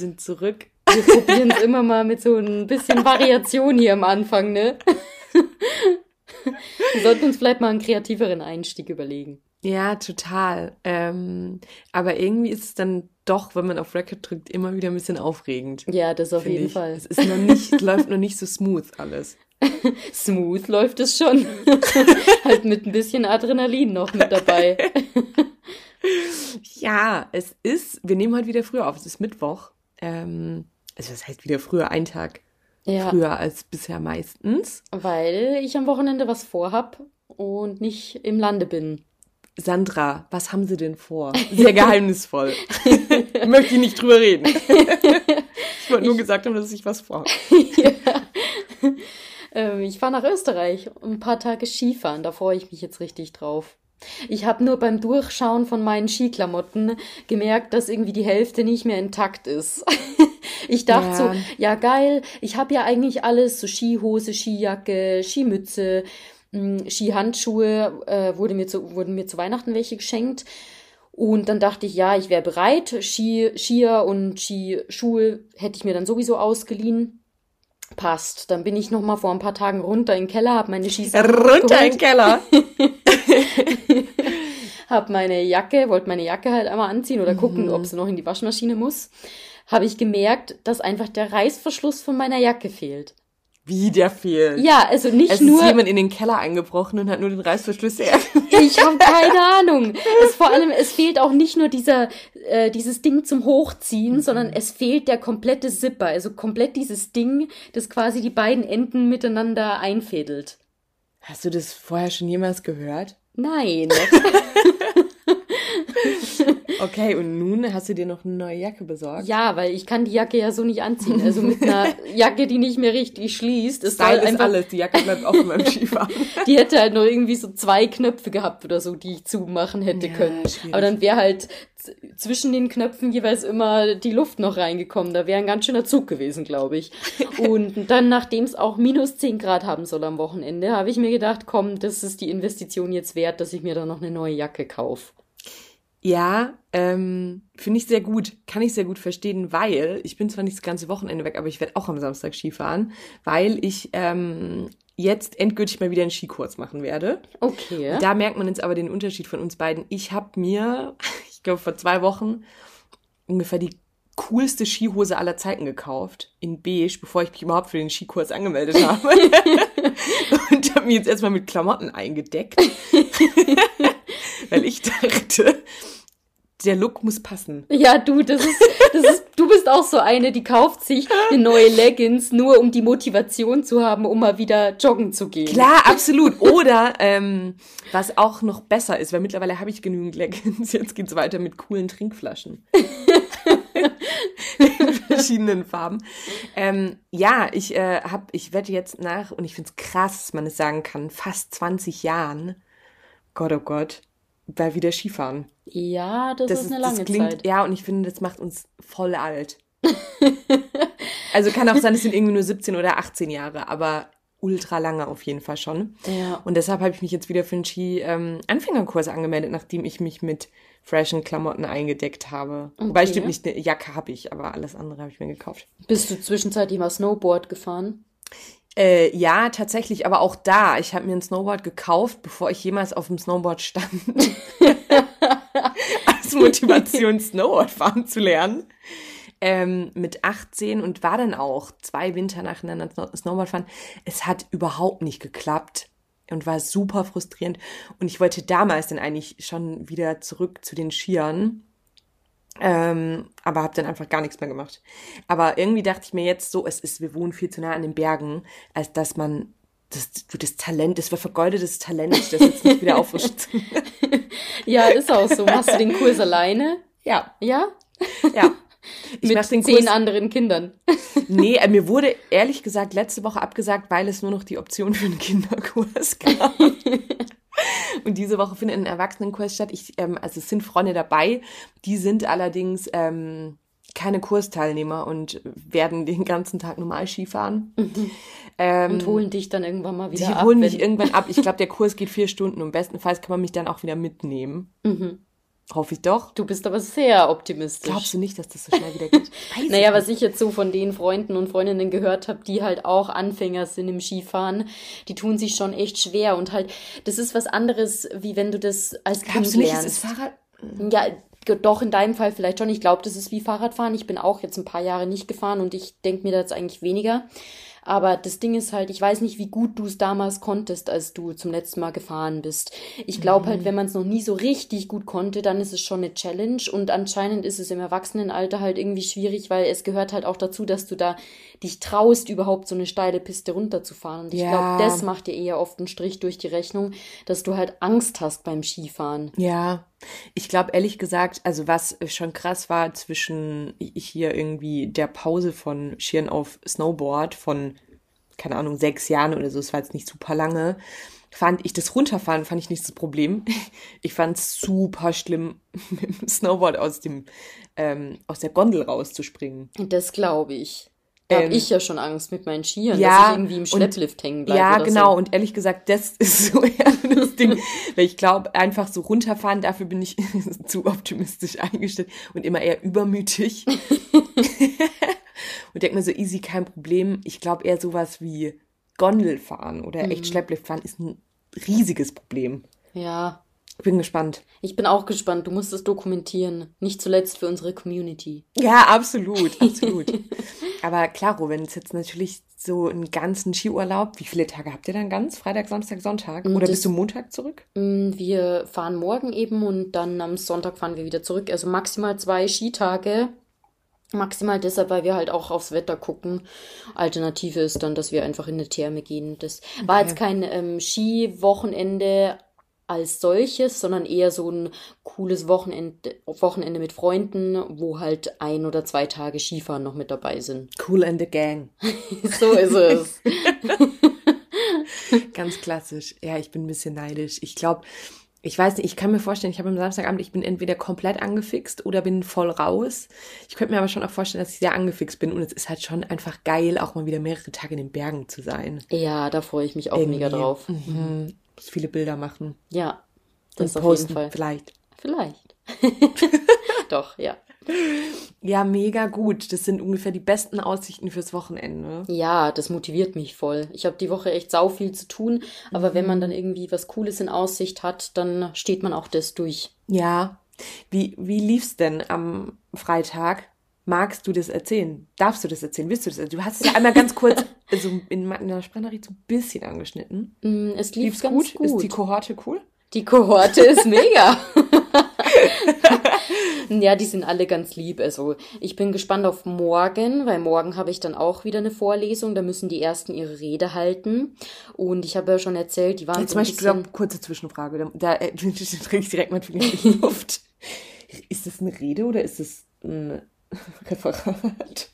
sind zurück. Wir probieren es immer mal mit so ein bisschen Variation hier am Anfang, ne? Wir sollten uns vielleicht mal einen kreativeren Einstieg überlegen. Ja, total. Ähm, aber irgendwie ist es dann doch, wenn man auf Record drückt, immer wieder ein bisschen aufregend. Ja, das auf jeden ich. Fall. Es ist noch nicht, läuft noch nicht so smooth alles. Smooth läuft es schon. halt mit ein bisschen Adrenalin noch mit dabei. ja, es ist, wir nehmen heute wieder früher auf, es ist Mittwoch. Ähm, also das heißt wieder früher, ein Tag Ja, früher als bisher meistens. weil ich am Wochenende was vorhab und nicht im Lande bin. Sandra, was haben Sie denn vor? Sehr geheimnisvoll. Möchte ich nicht drüber reden. ich wollte nur gesagt haben, dass ich was vorhabe. Ähm, ich fahre nach Österreich ein paar Tage Skifahren. Da freue ich mich jetzt richtig drauf. Ich habe nur beim Durchschauen von meinen Skiklamotten gemerkt, dass irgendwie die Hälfte nicht mehr intakt ist. Ich dachte Ja. so, ja geil, ich habe ja eigentlich alles, so Skihose, Skijacke, Skimütze, mh, Skihandschuhe, äh, wurde mir zu, wurden mir zu Weihnachten welche geschenkt. Und dann dachte ich, ja, ich wäre bereit. Ski, Skier und Skischuhe hätte ich mir dann sowieso ausgeliehen. Passt. Dann bin ich noch mal vor ein paar Tagen runter in den Keller, habe meine Skis Runter in den Keller. habe meine Jacke, wollte meine Jacke halt einmal anziehen oder gucken, Mhm. ob sie noch in die Waschmaschine muss. Habe ich gemerkt, dass einfach der Reißverschluss von meiner Jacke fehlt. Wie der fehlt. Ja, also nicht Es nur ist jemand in den Keller eingebrochen und hat nur den Reißverschluss her. Ich habe keine Ahnung. Es vor allem, es fehlt auch nicht nur dieser, äh, dieses Ding zum Hochziehen, Mhm. sondern es fehlt der komplette Zipper, also komplett dieses Ding, das quasi die beiden Enden miteinander einfädelt. Hast du das vorher schon jemals gehört? Nein. Okay, und nun hast du dir noch eine neue Jacke besorgt? Ja, weil ich kann die Jacke ja so nicht anziehen. Also mit einer Jacke, die nicht mehr richtig schließt. Soll Style ist einfach, alles. Die Jacke bleibt offen beim Skifahren. die hätte halt noch irgendwie so zwei Knöpfe gehabt oder so, die ich zumachen hätte Ja, können. schwierig. Aber dann wäre halt zwischen den Knöpfen jeweils immer die Luft noch reingekommen. Da wäre ein ganz schöner Zug gewesen, glaube ich. Und dann, nachdem es auch minus 10 Grad haben soll am Wochenende, habe ich mir gedacht, komm, das ist die Investition jetzt wert, dass ich mir da noch eine neue Jacke kaufe. Ja, ähm, finde ich sehr gut. Kann ich sehr gut verstehen, weil ich bin zwar nicht das ganze Wochenende weg, aber ich werde auch am Samstag Skifahren, weil ich ähm, jetzt endgültig mal wieder einen Skikurs machen werde. Okay. Da merkt man jetzt aber den Unterschied von uns beiden. Ich habe mir, ich glaube vor zwei Wochen, ungefähr die coolste Skihose aller Zeiten gekauft, in beige, bevor ich mich überhaupt für den Skikurs angemeldet habe. Und habe mich jetzt erstmal mit Klamotten eingedeckt. Weil ich dachte, der Look muss passen. Ja, du, das ist, das ist, du bist auch so eine, die kauft sich eine neue Leggings, nur um die Motivation zu haben, um mal wieder joggen zu gehen. Klar, absolut. Oder ähm, was auch noch besser ist, weil mittlerweile habe ich genügend Leggings. Jetzt geht's weiter mit coolen Trinkflaschen. In verschiedenen Farben. Ähm, ja, ich äh, hab, ich werde jetzt nach, und ich find's krass, dass man es sagen kann, fast 20 Jahren, Gott, oh Gott, bei wieder Skifahren. Ja, das, ist eine lange das klingt, Zeit. ja, und ich finde, das macht uns voll alt. also kann auch sein, es sind irgendwie nur 17 oder 18 Jahre, aber ultra lange auf jeden Fall schon. Ja. Und deshalb habe ich mich jetzt wieder für einen Ski-Anfängerkurs angemeldet, nachdem ich mich mit freshen Klamotten eingedeckt habe. Wobei, Okay. stimmt nicht, eine Jacke habe ich, aber alles andere habe ich mir gekauft. Bist du zwischenzeitlich mal Snowboard gefahren? Äh, ja, tatsächlich, aber auch da. Ich habe mir ein Snowboard gekauft, bevor ich jemals auf dem Snowboard stand. Als Motivation, Snowboard fahren zu lernen. Ähm, mit 18 und war dann auch zwei Winter nacheinander Snow- Snowboard fahren. Es hat überhaupt nicht geklappt und war super frustrierend. Und ich wollte damals dann eigentlich schon wieder zurück zu den Skiern. Ähm, aber habe dann einfach gar nichts mehr gemacht. Aber irgendwie dachte ich mir jetzt so, es ist, wir wohnen viel zu nah an den Bergen, als dass man das, du, das Talent, das war vergeudetes Talent, das jetzt nicht wieder auffrischt. Ja, ist auch so. Machst du den Kurs alleine? ja, Ja? ja. Ich Mit mach den zehn Kurs. anderen Kindern. Nee, äh, mir wurde ehrlich gesagt letzte Woche abgesagt, weil es nur noch die Option für einen Kinderkurs gab. Und diese Woche findet ein Erwachsenenkurs statt. Ich, ähm, also es sind Freunde dabei, die sind allerdings ähm, keine Kursteilnehmer und werden den ganzen Tag normal Skifahren. Ähm, Und holen dich dann irgendwann mal wieder die ab. holen wenn- mich irgendwann ab. Ich glaube, der Kurs geht vier Stunden und bestenfalls kann man mich dann auch wieder mitnehmen. Mhm. Hoffe ich doch. Du bist aber sehr optimistisch. Glaubst du nicht, dass das so schnell wieder geht? Naja, was ich jetzt so von den Freunden und Freundinnen gehört habe, die halt auch Anfänger sind im Skifahren, die tun sich schon echt schwer und halt, das ist was anderes, wie wenn du das als Glaubst Kind du nicht, lernst. Das ist Fahrrad ja, doch in deinem Fall vielleicht schon. Ich glaube, das ist wie Fahrradfahren. Ich bin auch jetzt ein paar Jahre nicht gefahren und ich denke mir da jetzt eigentlich weniger. Aber das Ding ist halt, ich weiß nicht, wie gut du es damals konntest, als du zum letzten Mal gefahren bist. Ich glaube halt, mhm. halt, wenn man es noch nie so richtig gut konnte, dann ist es schon eine Challenge. Und anscheinend ist es im Erwachsenenalter halt irgendwie schwierig, weil es gehört halt auch dazu, dass du da dich traust, überhaupt so eine steile Piste runterzufahren. Und ich ja. glaube, das macht dir eher oft einen Strich durch die Rechnung, dass du halt Angst hast beim Skifahren. Ja. Ich glaube ehrlich gesagt, also was schon krass war zwischen hier irgendwie der Pause von Schieren auf Snowboard von, keine Ahnung, sechs Jahren oder so, es war jetzt nicht super lange, fand ich das Runterfahren, fand ich nicht das Problem. Ich fand es super schlimm, mit dem Snowboard aus dem, ähm, aus der Gondel rauszuspringen. Das glaube ich. Da ähm, habe ich ja schon Angst mit meinen Skiern, ja, dass ich irgendwie im Schlepplift hängen bleibe. Ja, genau. So. Und ehrlich gesagt, das ist so eher das Ding. Weil ich glaube, einfach so runterfahren, dafür bin ich zu optimistisch eingestellt und immer eher übermütig. und denke mir so, easy, kein Problem. Ich glaube eher sowas wie Gondelfahren oder mhm. echt Schleppliftfahren ist ein riesiges Problem. Ja, bin gespannt. Ich bin auch gespannt. Du musst es dokumentieren. Nicht zuletzt für unsere Community. Ja, absolut, absolut. Aber klaro, wenn es jetzt natürlich so einen ganzen Skiurlaub, wie viele Tage habt ihr dann ganz? Freitag, Samstag, Sonntag? Oder das, bist du Montag zurück? Mm, wir fahren morgen eben und dann am Sonntag fahren wir wieder zurück. Also maximal zwei Skitage. Maximal deshalb, weil wir halt auch aufs Wetter gucken. Alternative ist dann, dass wir einfach in eine Therme gehen. Das okay. war jetzt kein ähm, Skiwochenende als solches, sondern eher so ein cooles Wochenende, Wochenende mit Freunden, wo halt ein oder zwei Tage Skifahren noch mit dabei sind. Cool and the Gang. so ist es. Ganz klassisch. Ja, ich bin ein bisschen neidisch. Ich glaube, ich weiß nicht, ich kann mir vorstellen, ich habe am Samstagabend, ich bin entweder komplett angefixt oder bin voll raus. Ich könnte mir aber schon auch vorstellen, dass ich sehr angefixt bin und es ist halt schon einfach geil, auch mal wieder mehrere Tage in den Bergen zu sein. Ja, da freue ich mich auch Irgendwie. mega drauf. Mhm viele Bilder machen. Ja, das Und auf posten, jeden Fall. Vielleicht. Vielleicht. Doch, ja. Ja, mega gut. Das sind ungefähr die besten Aussichten fürs Wochenende. Ja, das motiviert mich voll. Ich habe die Woche echt sau viel zu tun, aber mhm. wenn man mhm. dann irgendwie was Cooles in Aussicht hat, dann steht man auch das durch. Ja. Wie, wie lief's denn am Freitag? Magst du das erzählen? Darfst du das erzählen? Willst du das erzählen? Du hast es ja einmal ganz kurz also in meiner Sprachnachricht so ein bisschen angeschnitten. Mm, es lief Lief's ganz gut? gut. Ist die Kohorte cool? Die Kohorte ist mega. ja, die sind alle ganz lieb. Also ich bin gespannt auf morgen, weil morgen habe ich dann auch wieder eine Vorlesung. Da müssen die ersten ihre Rede halten. Und ich habe ja schon erzählt, die waren Jetzt so ein bisschen... Ich kurze Zwischenfrage. Da, äh, ich direkt mal in die Luft. Ist das eine Rede oder ist das ein Referat?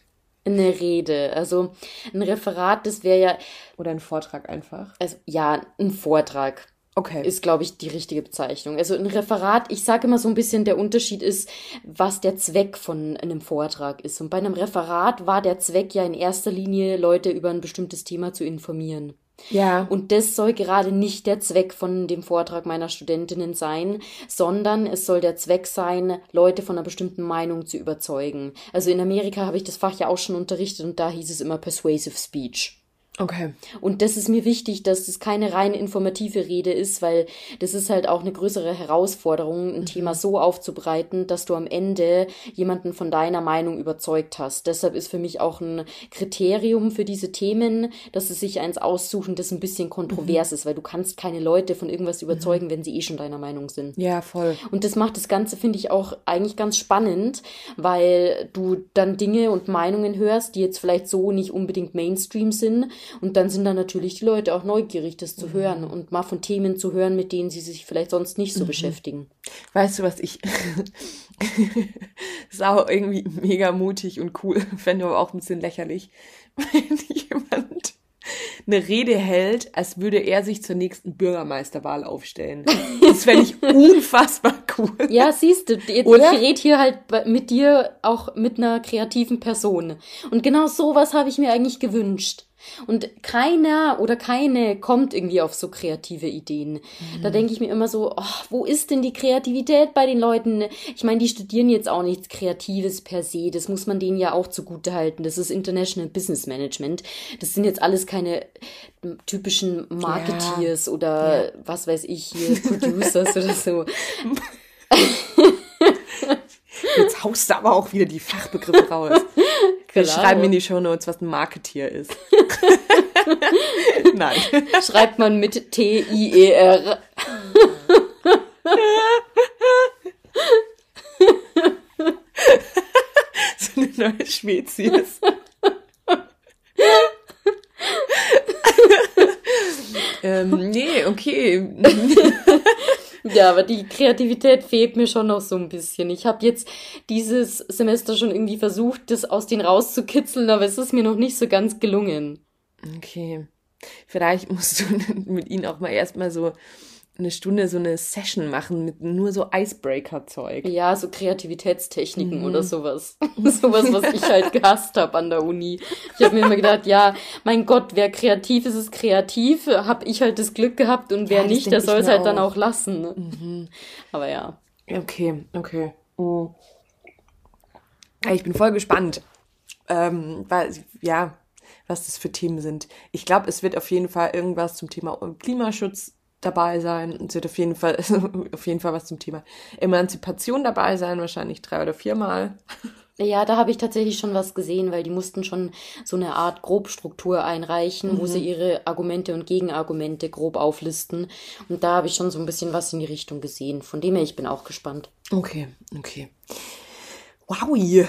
Eine Rede. Also ein Referat, das wäre ja. Oder ein Vortrag einfach. Also ja, ein Vortrag. Okay. Ist, glaube ich, die richtige Bezeichnung. Also ein Referat, ich sage immer so ein bisschen, der Unterschied ist, was der Zweck von einem Vortrag ist. Und bei einem Referat war der Zweck ja in erster Linie, Leute über ein bestimmtes Thema zu informieren. Ja. Und das soll gerade nicht der Zweck von dem Vortrag meiner Studentinnen sein, sondern es soll der Zweck sein, Leute von einer bestimmten Meinung zu überzeugen. Also in Amerika habe ich das Fach ja auch schon unterrichtet und da hieß es immer Persuasive Speech. Okay. Und das ist mir wichtig, dass das keine rein informative Rede ist, weil das ist halt auch eine größere Herausforderung, ein mhm. Thema so aufzubereiten, dass du am Ende jemanden von deiner Meinung überzeugt hast. Deshalb ist für mich auch ein Kriterium für diese Themen, dass sie sich eins aussuchen, das ein bisschen kontrovers mhm. ist, weil du kannst keine Leute von irgendwas überzeugen, mhm. wenn sie eh schon deiner Meinung sind. Ja, voll. Und das macht das Ganze, finde ich, auch eigentlich ganz spannend, weil du dann Dinge und Meinungen hörst, die jetzt vielleicht so nicht unbedingt Mainstream sind und dann sind da natürlich die Leute auch neugierig, das zu mhm. hören und mal von Themen zu hören, mit denen sie sich vielleicht sonst nicht so mhm. beschäftigen. Weißt du, was ich ist auch irgendwie mega mutig und cool, fände aber auch ein bisschen lächerlich, wenn jemand eine Rede hält, als würde er sich zur nächsten Bürgermeisterwahl aufstellen. Das fände ich unfassbar cool. Ja, siehst du, ich rede hier halt mit dir auch mit einer kreativen Person. Und genau sowas habe ich mir eigentlich gewünscht. Und keiner oder keine kommt irgendwie auf so kreative Ideen. Mhm. Da denke ich mir immer so, oh, wo ist denn die Kreativität bei den Leuten? Ich meine, die studieren jetzt auch nichts Kreatives per se. Das muss man denen ja auch zugute halten. Das ist International Business Management. Das sind jetzt alles keine typischen Marketeers ja. oder ja. was weiß ich hier, Producers oder so. Jetzt haust du aber auch wieder die Fachbegriffe raus. Wir Klar. schreiben in die Show Notes, was ein Marketeer ist. Nein. Schreibt man mit T-I-E-R. so eine neue Spezies. ähm, nee, okay. Ja, aber die Kreativität fehlt mir schon noch so ein bisschen. Ich habe jetzt dieses Semester schon irgendwie versucht, das aus denen rauszukitzeln, aber es ist mir noch nicht so ganz gelungen. Okay. Vielleicht musst du mit ihnen auch mal erstmal so eine Stunde so eine Session machen mit nur so Icebreaker-Zeug. Ja, so Kreativitätstechniken mhm. oder sowas. sowas, was ich halt gehasst habe an der Uni. Ich habe mir immer gedacht, ja, mein Gott, wer kreativ ist, ist kreativ. Hab ich halt das Glück gehabt und wer ja, nicht, der soll es halt auch. dann auch lassen. Ne? Mhm. Aber ja. Okay, okay. Mhm. Ich bin voll gespannt. Ähm, weil, ja, was das für Themen sind. Ich glaube, es wird auf jeden Fall irgendwas zum Thema Klimaschutz dabei sein. Es wird auf jeden Fall, auf jeden Fall was zum Thema Emanzipation dabei sein, wahrscheinlich drei oder viermal. Ja, da habe ich tatsächlich schon was gesehen, weil die mussten schon so eine Art Grobstruktur einreichen, mhm. wo sie ihre Argumente und Gegenargumente grob auflisten. Und da habe ich schon so ein bisschen was in die Richtung gesehen. Von dem her, ich bin auch gespannt. Okay, okay. Wow,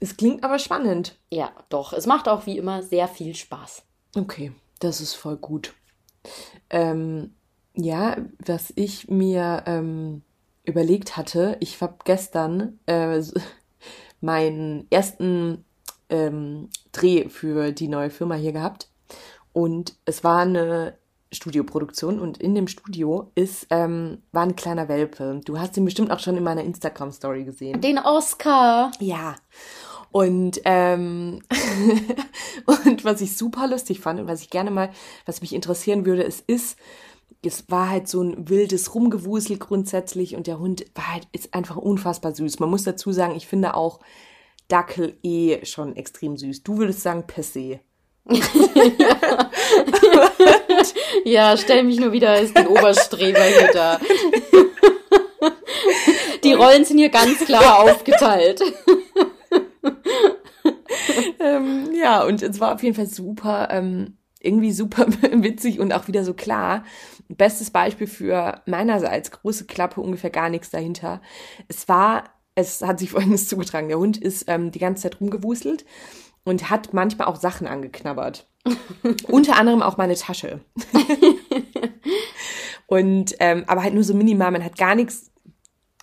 es klingt aber spannend. Ja, doch. Es macht auch wie immer sehr viel Spaß. Okay, das ist voll gut. Ähm, ja, was ich mir ähm, überlegt hatte, ich habe gestern äh, meinen ersten ähm, Dreh für die neue Firma hier gehabt und es war eine Studioproduktion und in dem Studio ist ähm, war ein kleiner Welpe. Du hast ihn bestimmt auch schon in meiner Instagram Story gesehen. Den Oscar. Ja. Und ähm, und was ich super lustig fand und was ich gerne mal, was mich interessieren würde, es ist es war halt so ein wildes Rumgewusel grundsätzlich und der Hund war halt, ist einfach unfassbar süß. Man muss dazu sagen, ich finde auch Dackel eh schon extrem süß. Du würdest sagen Pessé. ja. ja, stell mich nur wieder als den Oberstreber hier da. Die Rollen sind hier ganz klar aufgeteilt. ähm, ja, und es war auf jeden Fall super, ähm, irgendwie super witzig und auch wieder so klar. Bestes Beispiel für meinerseits große Klappe, ungefähr gar nichts dahinter. Es war, es hat sich folgendes zugetragen. Der Hund ist ähm, die ganze Zeit rumgewuselt und hat manchmal auch Sachen angeknabbert. Unter anderem auch meine Tasche. und ähm, aber halt nur so minimal, man hat gar nichts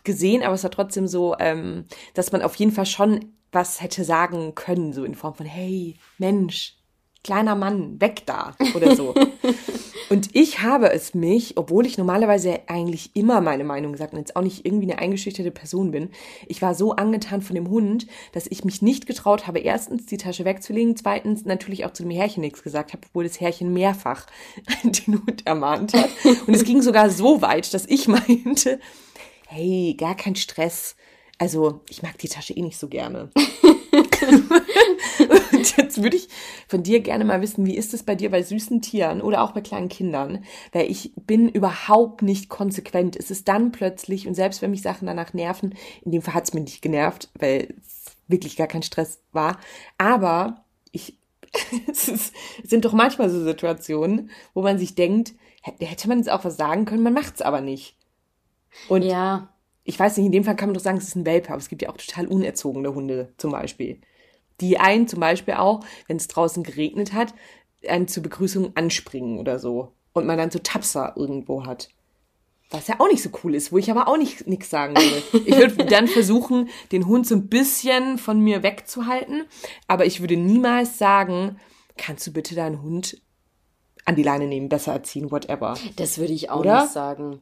gesehen, aber es war trotzdem so, ähm, dass man auf jeden Fall schon was hätte sagen können, so in Form von, hey, Mensch, kleiner Mann, weg da oder so. und ich habe es mich, obwohl ich normalerweise eigentlich immer meine Meinung gesagt und jetzt auch nicht irgendwie eine eingeschüchterte Person bin, ich war so angetan von dem Hund, dass ich mich nicht getraut habe, erstens die Tasche wegzulegen, zweitens natürlich auch zu dem Härchen nichts gesagt habe, obwohl das Härchen mehrfach den Hund ermahnt hat. Und es ging sogar so weit, dass ich meinte, hey, gar kein Stress. Also, ich mag die Tasche eh nicht so gerne. Und jetzt würde ich von dir gerne mal wissen, wie ist es bei dir bei süßen Tieren oder auch bei kleinen Kindern? Weil ich bin überhaupt nicht konsequent. Es ist dann plötzlich, und selbst wenn mich Sachen danach nerven, in dem Fall hat es mich nicht genervt, weil es wirklich gar kein Stress war. Aber ich, es, ist, es sind doch manchmal so Situationen, wo man sich denkt, hätte man jetzt auch was sagen können, man macht es aber nicht. Und ja ich weiß nicht, in dem Fall kann man doch sagen, es ist ein Welpe, aber es gibt ja auch total unerzogene Hunde zum Beispiel. Die einen zum Beispiel auch, wenn es draußen geregnet hat, einen zur Begrüßung anspringen oder so. Und man dann so Tapser irgendwo hat. Was ja auch nicht so cool ist, wo ich aber auch nicht nichts sagen würde. Ich würde dann versuchen, den Hund so ein bisschen von mir wegzuhalten, aber ich würde niemals sagen, kannst du bitte deinen Hund an die Leine nehmen, besser erziehen, whatever. Das würde ich auch Oder? nicht sagen.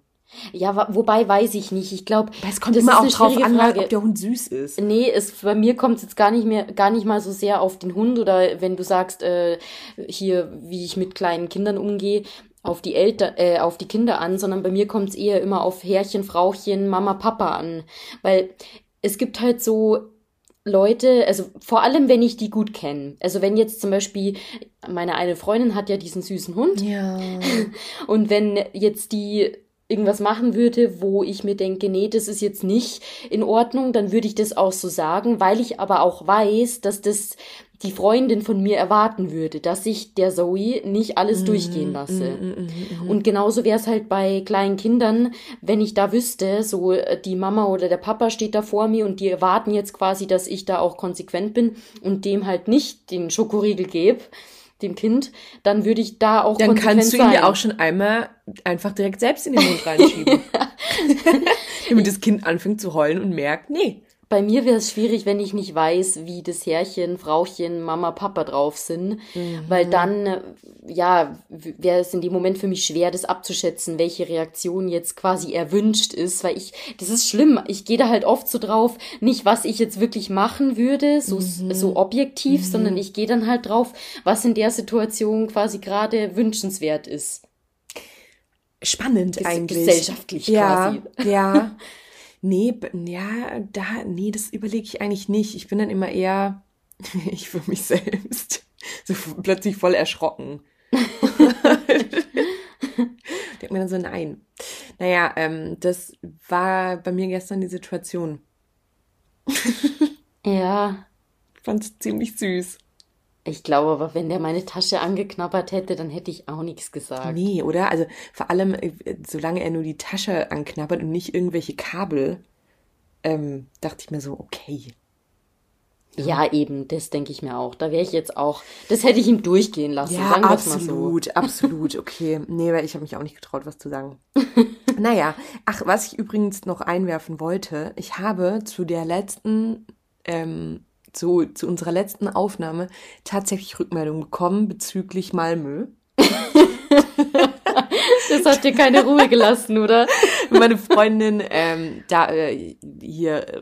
Ja, wobei weiß ich nicht. Ich glaube, es kommt immer auch drauf an, Frage. ob der Hund süß ist. Nee, es, bei mir kommt es jetzt gar nicht mehr, gar nicht mal so sehr auf den Hund oder wenn du sagst, äh, hier, wie ich mit kleinen Kindern umgehe, auf die Eltern, äh, auf die Kinder an, sondern bei mir kommt es eher immer auf Herrchen, Frauchen, Mama, Papa an. Weil es gibt halt so Leute, also vor allem, wenn ich die gut kenne. Also wenn jetzt zum Beispiel meine eine Freundin hat ja diesen süßen Hund. Ja. Und wenn jetzt die irgendwas machen würde, wo ich mir denke, nee, das ist jetzt nicht in Ordnung, dann würde ich das auch so sagen, weil ich aber auch weiß, dass das die Freundin von mir erwarten würde, dass ich der Zoe nicht alles mm, durchgehen lasse. Mm, mm, und genauso wäre es halt bei kleinen Kindern, wenn ich da wüsste, so äh, die Mama oder der Papa steht da vor mir und die erwarten jetzt quasi, dass ich da auch konsequent bin und dem halt nicht den Schokoriegel gebe, dem Kind, dann würde ich da auch Dann kannst du ihn ja auch schon einmal einfach direkt selbst in den Mund reinschieben. Damit das Kind anfängt zu heulen und merkt, nee, bei mir wäre es schwierig, wenn ich nicht weiß, wie das Herrchen, Frauchen, Mama, Papa drauf sind, mhm. weil dann, ja, wäre es in dem Moment für mich schwer, das abzuschätzen, welche Reaktion jetzt quasi erwünscht ist, weil ich, das ist schlimm, ich gehe da halt oft so drauf, nicht was ich jetzt wirklich machen würde, so, mhm. so objektiv, mhm. sondern ich gehe dann halt drauf, was in der Situation quasi gerade wünschenswert ist. Spannend Ges eigentlich. Gesellschaftlich ja, quasi. Ja. Nee, ja, da, nee, das überlege ich eigentlich nicht. Ich bin dann immer eher, ich für mich selbst, so plötzlich voll erschrocken. Denkt mir dann so, nein. Naja, ähm, das war bei mir gestern die Situation. ja. Ich fand es ziemlich süß. Ich glaube aber, wenn der meine Tasche angeknabbert hätte, dann hätte ich auch nichts gesagt. Nee, oder? Also vor allem, äh, solange er nur die Tasche anknabbert und nicht irgendwelche Kabel, ähm, dachte ich mir so, okay. Ja, eben, das denke ich mir auch. Da wäre ich jetzt auch, das hätte ich ihm durchgehen lassen. Ja, sagen absolut, so. absolut, okay. Nee, weil ich habe mich auch nicht getraut, was zu sagen. naja, ach, was ich übrigens noch einwerfen wollte, ich habe zu der letzten ähm, zu, zu unserer letzten Aufnahme tatsächlich Rückmeldung bekommen bezüglich Malmö. das hat dir keine Ruhe gelassen, oder? Meine Freundin, ähm, da äh, hier, äh,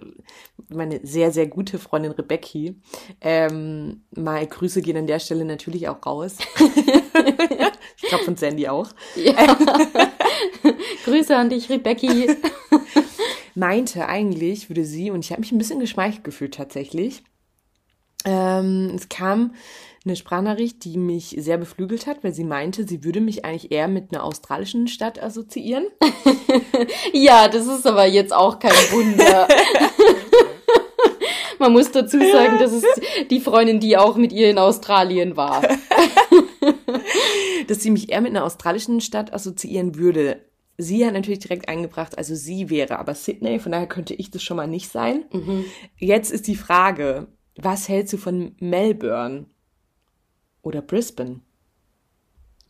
meine sehr, sehr gute Freundin Rebecki, ähm, mal Grüße gehen an der Stelle natürlich auch raus. ich glaube von Sandy auch. Ja. Grüße an dich, Rebecki. Meinte eigentlich, würde sie, und ich habe mich ein bisschen geschmeichelt gefühlt tatsächlich, ähm, es kam eine Sprachnachricht, die mich sehr beflügelt hat, weil sie meinte, sie würde mich eigentlich eher mit einer australischen Stadt assoziieren. ja, das ist aber jetzt auch kein Wunder. Man muss dazu sagen, das ist die Freundin, die auch mit ihr in Australien war. Dass sie mich eher mit einer australischen Stadt assoziieren würde. Sie hat natürlich direkt eingebracht, also sie wäre aber Sydney, von daher könnte ich das schon mal nicht sein. Mhm. Jetzt ist die Frage, was hältst du von Melbourne oder Brisbane?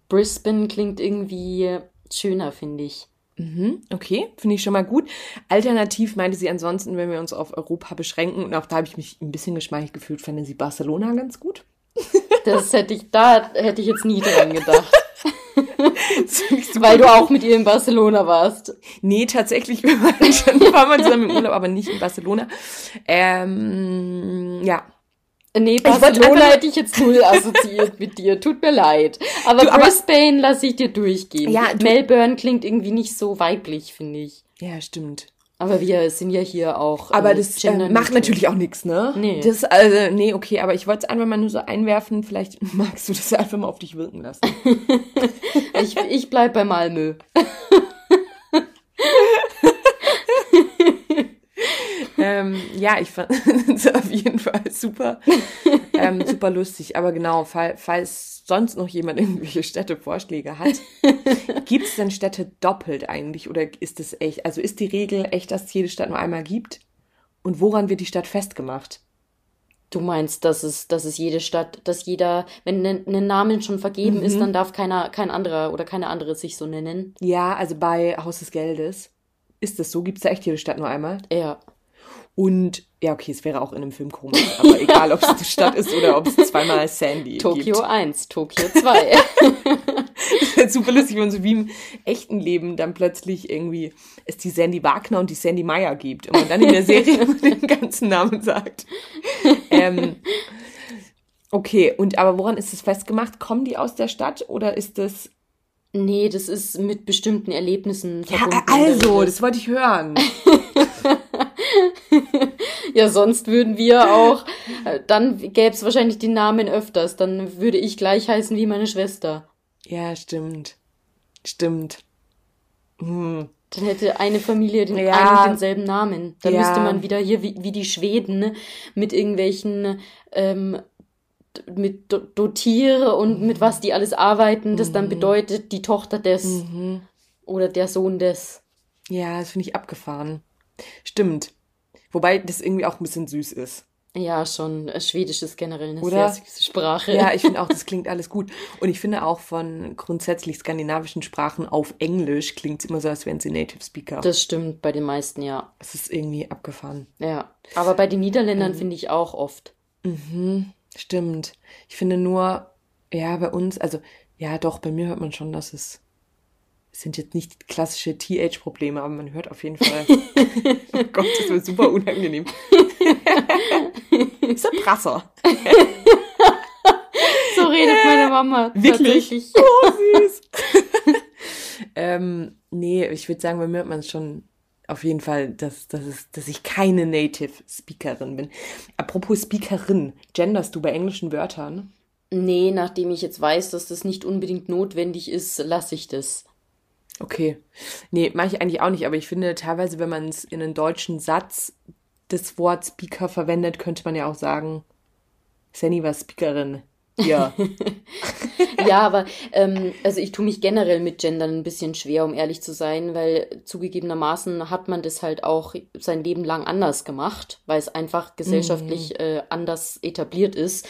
Brisbane klingt irgendwie schöner, finde ich. Mhm, okay, finde ich schon mal gut. Alternativ meinte sie ansonsten, wenn wir uns auf Europa beschränken, und auch da habe ich mich ein bisschen geschmeichelt gefühlt, fanden sie Barcelona ganz gut. Das hätte ich, da hätte ich jetzt nie dran gedacht. Weil du auch mit ihr in Barcelona warst. Nee, tatsächlich, wir waren schon ein paar Mal zusammen im Urlaub, aber nicht in Barcelona. Ähm, ja. Nee, Barcelona ich hätte ich jetzt null assoziiert mit dir. Tut mir leid. Aber du, Brisbane lasse ich dir durchgehen. Ja, Melbourne klingt irgendwie nicht so weiblich, finde ich. Ja, stimmt. Aber wir sind ja hier auch. Aber ähm, das äh, macht natürlich auch nichts, ne? Nee. Das, also, nee, okay, aber ich wollte es einfach mal nur so einwerfen. Vielleicht magst du das einfach mal auf dich wirken lassen. ich, ich bleib bei Malmö. ähm, ja, ich fand es auf jeden Fall super, ähm, super lustig. Aber genau, fall, falls sonst noch jemand irgendwelche Städtevorschläge hat, gibt es denn Städte doppelt eigentlich oder ist es echt? Also ist die Regel echt, dass es jede Stadt nur einmal gibt? Und woran wird die Stadt festgemacht? Du meinst, dass es, dass es jede Stadt, dass jeder, wenn ein ne, Namen schon vergeben mhm. ist, dann darf keiner, kein anderer oder keine andere sich so nennen? Ja, also bei Haus des Geldes ist das so. Gibt es da echt jede Stadt nur einmal? Ja. Und ja, okay, es wäre auch in einem Film komisch, aber egal, ob es die Stadt ist oder ob es zweimal Sandy Tokio gibt. 1, Tokio 2. Das wäre super lustig, wenn man so wie im echten Leben dann plötzlich irgendwie es die Sandy Wagner und die Sandy Meyer gibt und man dann in der Serie den ganzen Namen sagt. Ähm, okay, und aber woran ist es festgemacht? Kommen die aus der Stadt oder ist das nee, das ist mit bestimmten Erlebnissen Ja, verbunden. also, das wollte ich hören. Ja, sonst würden wir auch, äh, dann gäbe es wahrscheinlich den Namen öfters. Dann würde ich gleich heißen wie meine Schwester. Ja, stimmt. Stimmt. Hm. Dann hätte eine Familie den Ja. einen und denselben Namen. Dann Ja. müsste man wieder hier wie, wie die Schweden ne, mit irgendwelchen ähm, mit Do- Dotiere und mit was die alles arbeiten, das Mhm. dann bedeutet die Tochter des oder der Sohn des. Ja, das finde ich abgefahren. Stimmt. Wobei das irgendwie auch ein bisschen süß ist. Ja, schon. Schwedisch ist generell eine Oder? sehr süße Sprache. Ja, ich finde auch, das klingt alles gut. Und ich finde auch von grundsätzlich skandinavischen Sprachen auf Englisch klingt es immer so, als wären sie Native Speaker. Das, stimmt bei den meisten, ja. ist irgendwie abgefahren. Ja. Aber bei den Ähm. Niederländern finde ich auch oft. Stimmt. Ich finde nur, ja, bei uns, also, ja, doch, bei mir hört man schon, dass es, es sind jetzt nicht klassische TH-Probleme, aber man hört auf jeden Fall. oh Gott, das wird super unangenehm. ist ein Prasser. So redet meine Mama. Wirklich? Oh, süß. ähm, nee, ich würde sagen, bei mir hört man es schon auf jeden Fall, dass, dass, es, dass ich keine Native Speakerin bin. Apropos Speakerin, genderst du bei englischen Wörtern? Nee, nachdem ich jetzt weiß, dass das nicht unbedingt notwendig ist, lasse ich das. Okay. Nee, mache ich eigentlich auch nicht, aber ich finde teilweise, wenn man es in einen deutschen Satz das Wort Speaker verwendet, könnte man ja auch sagen, Sandy war Speakerin. Ja. Ja, aber ähm, also ich tue mich generell mit Gendern ein bisschen schwer, um ehrlich zu sein, weil zugegebenermaßen hat man das halt auch sein Leben lang anders gemacht, weil es einfach gesellschaftlich äh, anders etabliert ist.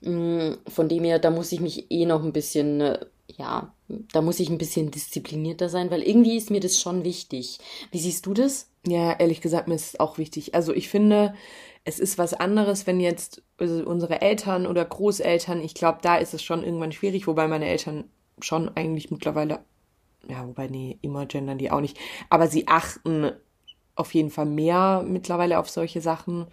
Mm, Von dem her, da muss ich mich eh noch ein bisschen, äh, ja, da muss ich ein bisschen disziplinierter sein, weil irgendwie ist mir das schon wichtig. Wie siehst du das? Ja, ehrlich gesagt, mir ist es auch wichtig. Also ich finde, es ist was anderes, wenn jetzt also unsere Eltern oder Großeltern, ich glaube, da ist es schon irgendwann schwierig, wobei meine Eltern schon eigentlich mittlerweile, ja, wobei, nee, immer gendern die auch nicht, aber sie achten auf jeden Fall mehr mittlerweile auf solche Sachen.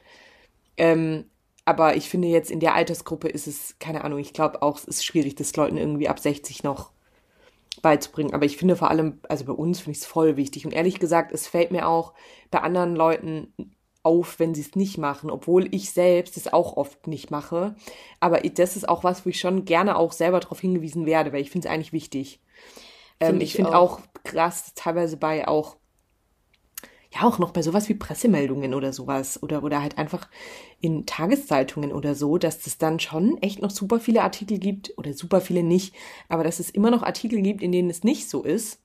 Ähm, aber ich finde jetzt in der Altersgruppe ist es, keine Ahnung, ich glaube auch, es ist schwierig, das Leuten irgendwie ab 60 noch beizubringen. Aber ich finde vor allem, also bei uns finde ich es voll wichtig. Und ehrlich gesagt, es fällt mir auch bei anderen Leuten auf, wenn sie es nicht machen, obwohl ich selbst es auch oft nicht mache. Aber das ist auch was, wo ich schon gerne auch selber darauf hingewiesen werde, weil ich finde es eigentlich wichtig. Ähm, Finde ich ich finde auch. auch krass, teilweise bei auch ja auch noch bei sowas wie Pressemeldungen oder sowas oder oder halt einfach in Tageszeitungen oder so, dass es dann schon echt noch super viele Artikel gibt oder super viele nicht, aber dass es immer noch Artikel gibt, in denen es nicht so ist,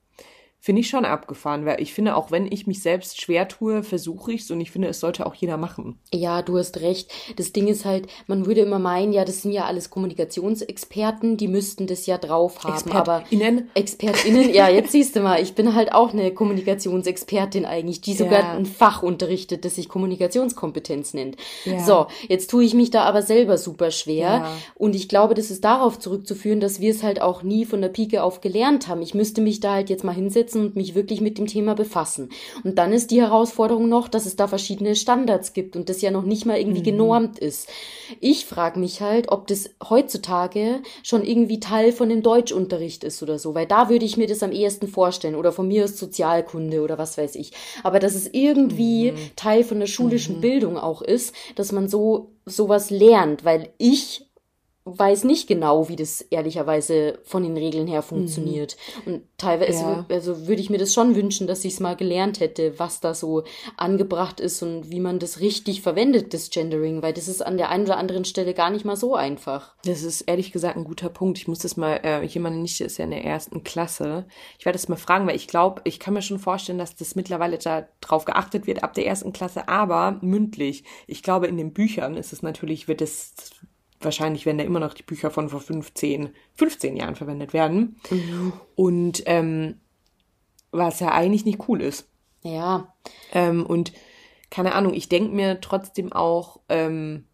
finde ich schon abgefahren, weil ich finde, auch wenn ich mich selbst schwer tue, versuche ich es und ich finde, es sollte auch jeder machen. Ja, du hast recht. Das Ding ist halt, man würde immer meinen, ja, das sind ja alles Kommunikationsexperten, die müssten das ja drauf haben. Aber ExpertInnen? ExpertInnen, ja, jetzt siehst du mal, ich bin halt auch eine Kommunikationsexpertin eigentlich, die sogar Ja. ein Fach unterrichtet, das sich Kommunikationskompetenz nennt. Ja. So, jetzt tue ich mich da aber selber super schwer. Ja. Und ich glaube, das ist darauf zurückzuführen, dass wir es halt auch nie von der Pike auf gelernt haben. Ich müsste mich da halt jetzt mal hinsetzen und mich wirklich mit dem Thema befassen. Und dann ist die Herausforderung noch, dass es da verschiedene Standards gibt und das ja noch nicht mal irgendwie genormt ist. Ich frage mich halt, ob das heutzutage schon irgendwie Teil von dem Deutschunterricht ist oder so, weil da würde ich mir das am ehesten vorstellen oder von mir aus Sozialkunde oder was weiß ich. Aber dass es irgendwie Teil von der schulischen Bildung auch ist, dass man so sowas lernt, weil ich weiß nicht genau, wie das ehrlicherweise von den Regeln her funktioniert. Und teilweise Ja. also würde ich mir das schon wünschen, dass ich es mal gelernt hätte, was da so angebracht ist und wie man das richtig verwendet, das Gendering, weil das ist an der einen oder anderen Stelle gar nicht mal so einfach. Das ist ehrlich gesagt ein guter Punkt. Ich muss das mal, äh, jemand nicht ist ja in der ersten Klasse. Ich werde das mal fragen, weil ich glaube, ich kann mir schon vorstellen, dass das mittlerweile da drauf geachtet wird ab der ersten Klasse, aber mündlich. Ich glaube, in den Büchern ist es natürlich, wird es wahrscheinlich werden da immer noch die Bücher von vor 15, 15 Jahren verwendet werden. Und ähm, was ja eigentlich nicht cool ist. Ja, Ähm, und keine Ahnung, ich denke mir trotzdem auch, ähm,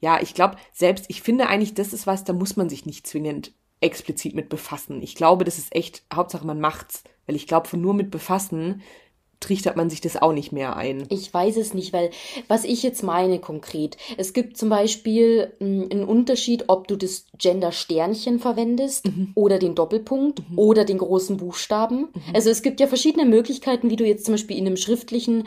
ja, ich glaube, selbst, ich finde eigentlich, das ist was, da muss man sich nicht zwingend explizit mit befassen. Ich glaube, das ist echt, Hauptsache man macht's. Weil ich glaube, von nur mit befassen trichtert man sich das auch nicht mehr ein. Ich weiß es nicht, weil was ich jetzt meine konkret, es gibt zum Beispiel hm, einen Unterschied, ob du das Gender-Sternchen verwendest mhm. oder den Doppelpunkt mhm. oder den großen Buchstaben. Mhm. Also es gibt ja verschiedene Möglichkeiten, wie du jetzt zum Beispiel in einem schriftlichen,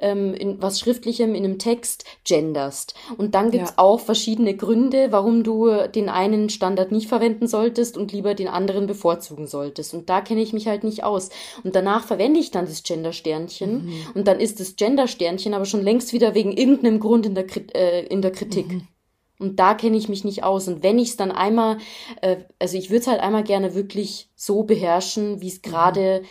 ähm, in was Schriftlichem, in einem Text genderst. Und dann gibt's ja. auch verschiedene Gründe, warum du den einen Standard nicht verwenden solltest und lieber den anderen bevorzugen solltest. Und da kenne ich mich halt nicht aus. Und danach verwende ich dann das Gender-Sternchen Sternchen mhm. und dann ist das Gender-Sternchen aber schon längst wieder wegen irgendeinem Grund in der, äh, in der Kritik. Mhm. Und da kenne ich mich nicht aus. Und wenn ich es dann einmal, äh, also ich würde es halt einmal gerne wirklich so beherrschen, wie es mhm. gerade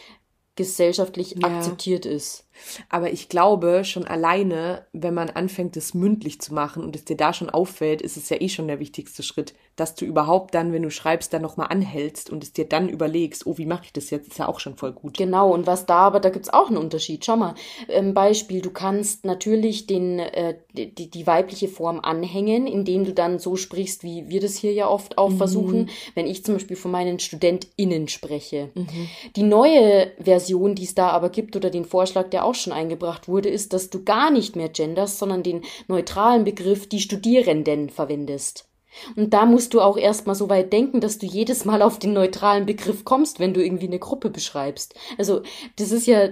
gesellschaftlich ja. akzeptiert ist. Aber ich glaube, schon alleine, wenn man anfängt, das mündlich zu machen und es dir da schon auffällt, ist es ja eh schon der wichtigste Schritt, dass du überhaupt dann, wenn du schreibst, dann nochmal anhältst und es dir dann überlegst, oh, wie mache ich das jetzt, ist ja auch schon voll gut. Genau, und was da, aber da gibt's auch einen Unterschied. Schau mal, ähm, Beispiel, du kannst natürlich den, äh, die, die weibliche Form anhängen, indem du dann so sprichst, wie wir das hier ja oft auch mhm. versuchen, wenn ich zum Beispiel von meinen StudentInnen spreche. Mhm. Die neue Version, die es da aber gibt, oder den Vorschlag, der auch schon eingebracht wurde, ist, dass du gar nicht mehr genders, sondern den neutralen Begriff die Studierenden verwendest. Und da musst du auch erstmal so weit denken, dass du jedes Mal auf den neutralen Begriff kommst, wenn du irgendwie eine Gruppe beschreibst. Also, das ist ja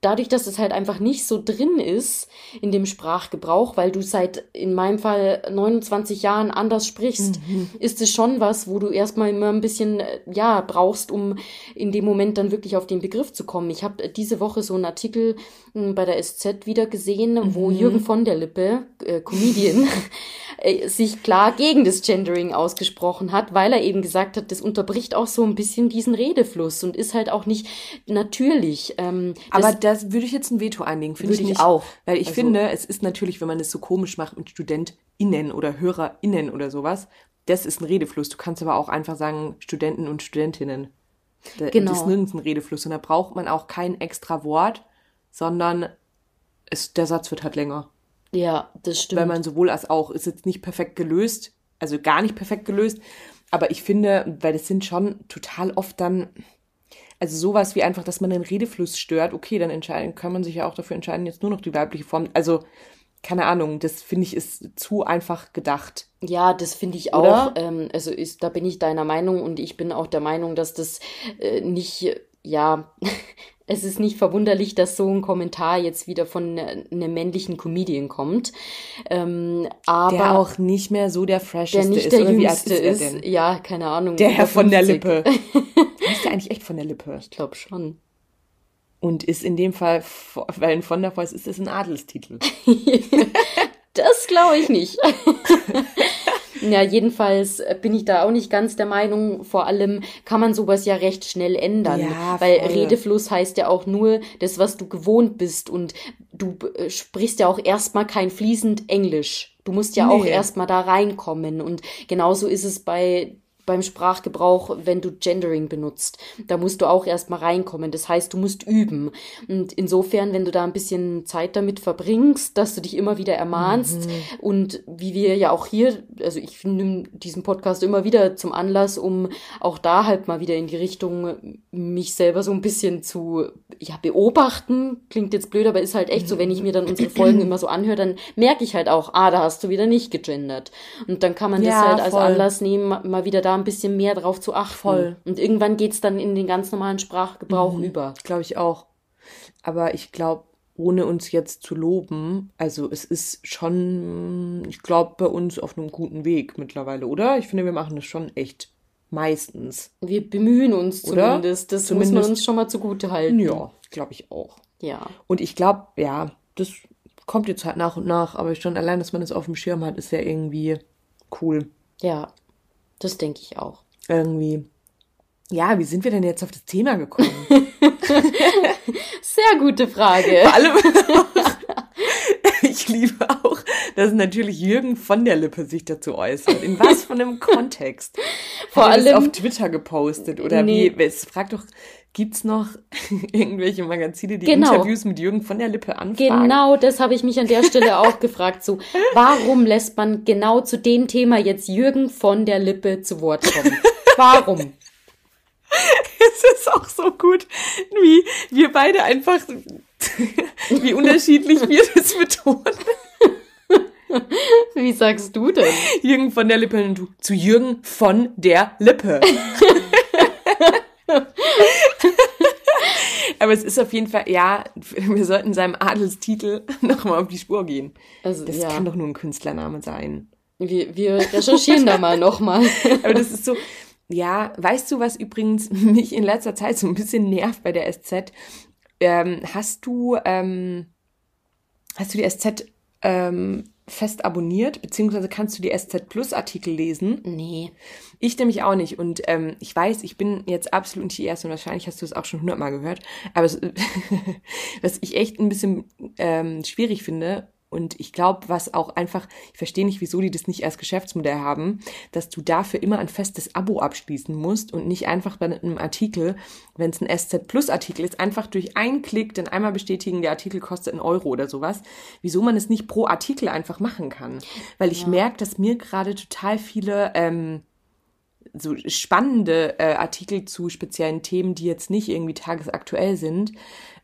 dadurch, dass es halt einfach nicht so drin ist in dem Sprachgebrauch, weil du seit in meinem Fall 29 Jahren anders sprichst, mhm. ist es schon was, wo du erstmal immer ein bisschen äh, ja brauchst, um in dem Moment dann wirklich auf den Begriff zu kommen. Ich habe diese Woche so einen Artikel bei der SZ wieder gesehen, mhm. wo Jürgen von der Lippe, äh, Comedian, äh, sich klar gegen das Gendering ausgesprochen hat, weil er eben gesagt hat, das unterbricht auch so ein bisschen diesen Redefluss und ist halt auch nicht natürlich. Ähm, Aber das würde ich jetzt ein Veto einlegen, finde ich, ich auch. Weil ich also, finde, es ist natürlich, wenn man es so komisch macht mit StudentInnen oder HörerInnen oder sowas, das ist ein Redefluss. Du kannst aber auch einfach sagen Studenten und Studentinnen. Da, genau. Das ist nirgends ein Redefluss. Und da braucht man auch kein extra Wort, sondern es, der Satz wird halt länger. Ja, das stimmt. Weil man sowohl als auch ist jetzt nicht perfekt gelöst, also gar nicht perfekt gelöst. Aber ich finde, weil das sind schon total oft dann, also sowas wie einfach, dass man den Redefluss stört, okay, dann entscheiden, kann man sich ja auch dafür entscheiden, jetzt nur noch die weibliche Form. Also, keine Ahnung, das finde ich ist zu einfach gedacht. Ja, das finde ich auch. Ähm, also ist, da bin ich deiner Meinung und ich bin auch der Meinung, dass das äh, nicht, ja, es ist nicht verwunderlich, dass so ein Kommentar jetzt wieder von ne, einem männlichen Comedian kommt. Ähm, aber der auch nicht mehr so der fresheste der nicht ist. Der oder jüngste wie ist, ist Ja, keine Ahnung. Der Herr von der Lippe. ist der eigentlich echt von der Lippe? Ich glaube schon. Und ist in dem Fall, weil ein von der Voice ist, ist ein Adelstitel. das glaube ich nicht. Ja, jedenfalls bin ich da auch nicht ganz der Meinung. Vor allem kann man sowas ja recht schnell ändern. Ja, weil. Redefluss heißt ja auch nur das, was du gewohnt bist. Und du äh, sprichst ja auch erstmal kein fließend Englisch. Du musst ja nee. auch erstmal da reinkommen. Und genauso ist es bei beim Sprachgebrauch, wenn du Gendering benutzt. Da musst du auch erstmal reinkommen. Das heißt, du musst üben. Und insofern, wenn du da ein bisschen Zeit damit verbringst, dass du dich immer wieder ermahnst mhm. und wie wir ja auch hier, also ich nehme diesen Podcast immer wieder zum Anlass, um auch da halt mal wieder in die Richtung mich selber so ein bisschen zu ja, beobachten. Klingt jetzt blöd, aber ist halt echt so, wenn ich mir dann unsere Folgen immer so anhöre, dann merke ich halt auch, ah, da hast du wieder nicht gegendert. Und dann kann man ja, das halt als Anlass nehmen, mal wieder da ein bisschen mehr drauf zu achten. Voll. Und irgendwann geht's dann in den ganz normalen Sprachgebrauch mhm, über. Glaube ich auch. Aber ich glaube, ohne uns jetzt zu loben, also es ist schon, ich glaube, bei uns auf einem guten Weg mittlerweile, oder? Ich finde, wir machen das schon echt meistens. Wir bemühen uns oder? zumindest. Das zumindest, muss man uns schon mal zugute halten. Ja, glaube ich auch. Ja. Und ich glaube, ja, das kommt jetzt halt nach und nach, aber schon allein, dass man es das auf dem Schirm hat, ist ja irgendwie cool. Ja. Das denke ich auch. Irgendwie. Ja, wie sind wir denn jetzt auf das Thema gekommen? Sehr gute Frage. Vor allem, ich liebe auch, dass natürlich Jürgen von der Lippe sich dazu äußert. In was von einem Kontext? Vor Hat allem auf Twitter gepostet oder nee. wie? Es fragt doch Gibt's noch irgendwelche Magazine, die genau. Interviews mit Jürgen von der Lippe anfragen? Genau, das habe ich mich an der Stelle auch gefragt. So, warum lässt man genau zu dem Thema jetzt Jürgen von der Lippe zu Wort kommen? Warum? Es ist auch so gut, wie wir beide einfach, wie unterschiedlich wir das betonen. Wie sagst du denn? Jürgen von der Lippe und du zu Jürgen von der Lippe. Aber es ist auf jeden Fall, ja, wir sollten seinem Adelstitel nochmal auf die Spur gehen. Also, das ja. kann doch nur ein Künstlername sein. Wir, wir recherchieren da mal nochmal. Aber das ist so, ja, weißt du, was übrigens mich in letzter Zeit so ein bisschen nervt bei der SZ? Ähm, hast du, ähm, hast du die SZ ähm, fest abonniert, beziehungsweise kannst du die SZ Plus Artikel lesen? Nee. Ich nämlich auch nicht. Und ähm, ich weiß, ich bin jetzt absolut nicht die Erste und wahrscheinlich hast du es auch schon hundertmal gehört. Aber es, was ich echt ein bisschen ähm, schwierig finde, und ich glaube, was auch einfach, ich verstehe nicht, wieso die das nicht als Geschäftsmodell haben, dass du dafür immer ein festes Abo abschließen musst und nicht einfach bei einem Artikel, wenn es ein SZ Plus Artikel ist, einfach durch einen Klick dann einmal bestätigen, der Artikel kostet einen Euro oder sowas. Wieso man es nicht pro Artikel einfach machen kann. Weil ich ja. merke, dass mir gerade total viele ähm, so spannende äh, Artikel zu speziellen Themen, die jetzt nicht irgendwie tagesaktuell sind,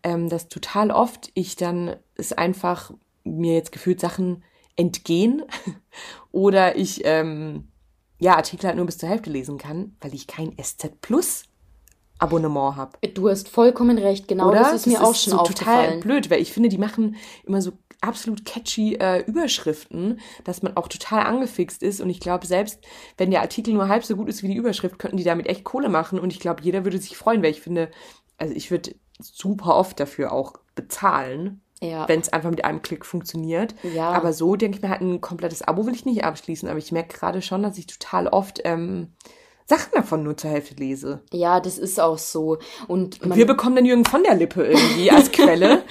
ähm, dass total oft ich dann es einfach mir jetzt gefühlt Sachen entgehen. Oder ich ähm, ja Artikel halt nur bis zur Hälfte lesen kann, weil ich kein SZ Plus Abonnement habe. Du hast vollkommen recht, genau Oder? das ist das mir ist auch schon so total blöd, weil ich finde, die machen immer so absolut catchy äh, Überschriften, dass man auch total angefixt ist. Und ich glaube, selbst wenn der Artikel nur halb so gut ist wie die Überschrift, könnten die damit echt Kohle machen. Und ich glaube, jeder würde sich freuen, weil ich finde, also ich würde super oft dafür auch bezahlen, ja. wenn es einfach mit einem Klick funktioniert. Ja. Aber so denke ich mir halt, ein komplettes Abo will ich nicht abschließen. Aber ich merke gerade schon, dass ich total oft ähm, Sachen davon nur zur Hälfte lese. Ja, das ist auch so. Und, und wir bekommen dann Jürgen von der Lippe irgendwie als Quelle.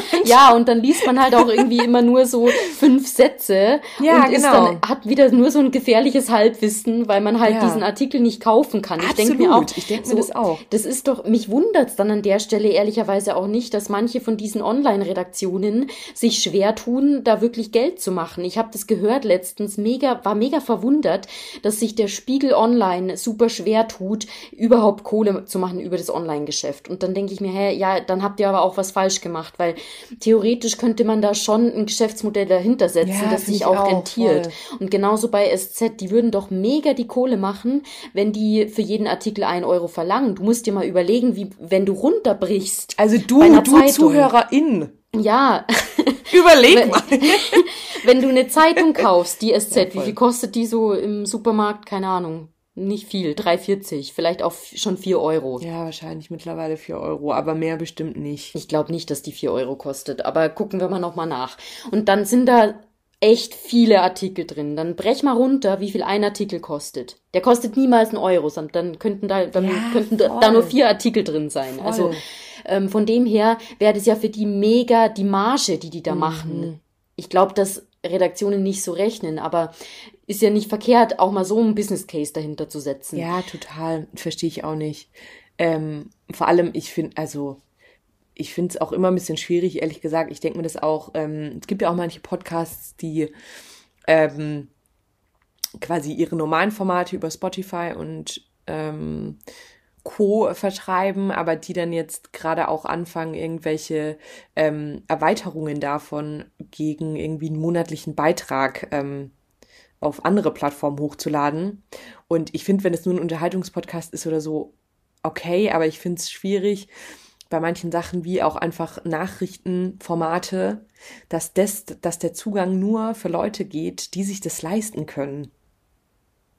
ja, und dann liest man halt auch irgendwie immer nur so fünf Sätze ja, und ist genau. dann, hat wieder nur so ein gefährliches Halbwissen, weil man halt ja. diesen Artikel nicht kaufen kann. Absolut. Ich denke mir auch, ich denke mir so, das auch. Das ist doch, mich wundert's dann an der Stelle ehrlicherweise auch nicht, dass manche von diesen Online-Redaktionen sich schwer tun, da wirklich Geld zu machen. Ich habe das gehört letztens, mega, war mega verwundert, dass sich der Spiegel Online super schwer tut, überhaupt Kohle zu machen über das Online-Geschäft. Und dann denke ich mir, hä, ja, dann habt ihr aber auch was falsch gemacht, weil theoretisch könnte man da schon ein Geschäftsmodell dahinter setzen, ja, das sich auch, auch rentiert. Voll. Und genauso bei SZ, die würden doch mega die Kohle machen, wenn die für jeden Artikel ein Euro verlangen. Du musst dir mal überlegen, wie, wenn du runterbrichst. Also du, du Zuhörerin. Ja. Überleg mal. wenn du eine Zeitung kaufst, die SZ, ja, wie viel kostet die so im Supermarkt? Keine Ahnung. Nicht viel, 3,40, vielleicht auch schon 4 Euro. Ja, wahrscheinlich mittlerweile 4 Euro, aber mehr bestimmt nicht. Ich glaube nicht, dass die 4 Euro kostet, aber gucken wir mal nochmal nach. Und dann sind da echt viele Artikel drin. Dann brech mal runter, wie viel ein Artikel kostet. Der kostet niemals einen Euro, dann könnten da, dann ja, könnten voll. da nur vier Artikel drin sein. Voll. Also ähm, von dem her wäre das ja für die mega die Marge, die die da mhm. machen. Ich glaube, dass Redaktionen nicht so rechnen, aber ist ja nicht verkehrt, auch mal so einen Business Case dahinter zu setzen. Ja, total. Verstehe ich auch nicht. Ähm, vor allem, ich finde, also, ich finde es auch immer ein bisschen schwierig, ehrlich gesagt. Ich denke mir das auch, ähm, es gibt ja auch manche Podcasts, die ähm, quasi ihre normalen Formate über Spotify und ähm, Co. vertreiben, aber die dann jetzt gerade auch anfangen, irgendwelche ähm, Erweiterungen davon gegen irgendwie einen monatlichen Beitrag ähm, auf andere Plattformen hochzuladen. Und ich finde, wenn es nur ein Unterhaltungspodcast ist oder so, okay, aber ich finde es schwierig bei manchen Sachen wie auch einfach Nachrichtenformate, dass, das, dass der Zugang nur für Leute geht, die sich das leisten können.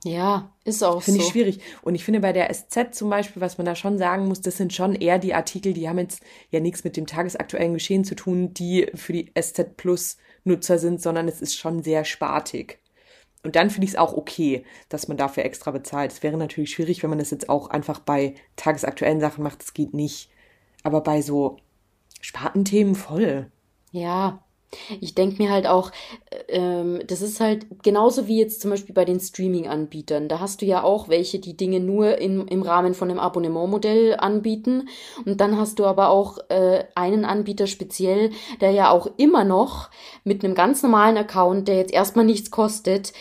Ja, ist auch Finde so. ich schwierig. Und ich finde bei der SZ zum Beispiel, was man da schon sagen muss, das sind schon eher die Artikel, die haben jetzt ja nichts mit dem tagesaktuellen Geschehen zu tun, die für die SZ Plus Nutzer sind, sondern es ist schon sehr spartig. Und dann finde ich es auch okay, dass man dafür extra bezahlt. Es wäre natürlich schwierig, wenn man das jetzt auch einfach bei tagesaktuellen Sachen macht. Das geht nicht. Aber bei so Spartenthemen voll. Ja, Ich denke mir halt auch, äh, ähm, das ist halt genauso wie jetzt zum Beispiel bei den Streaming-Anbietern. Da hast du ja auch welche, die Dinge nur in, im Rahmen von einem Abonnementmodell anbieten. Und dann hast du aber auch äh, einen Anbieter speziell, der ja auch immer noch mit einem ganz normalen Account, der jetzt erstmal nichts kostet,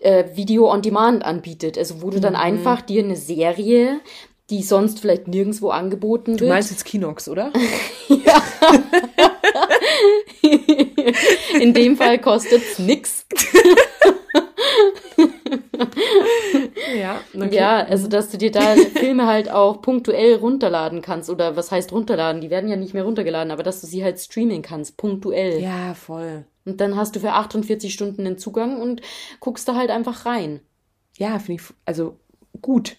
äh, Video on Demand anbietet. Also wo du dann mhm. einfach dir eine Serie die sonst vielleicht nirgendwo angeboten wird. Du meinst jetzt Kinox, oder? ja. In dem Fall kostet es nix. ja, okay. ja, also dass du dir da Filme halt auch punktuell runterladen kannst oder was heißt runterladen? Die werden ja nicht mehr runtergeladen, aber dass du sie halt streamen kannst, punktuell. Ja, voll. Und dann hast du für 48 Stunden den Zugang und guckst da halt einfach rein. Ja, finde ich also gut.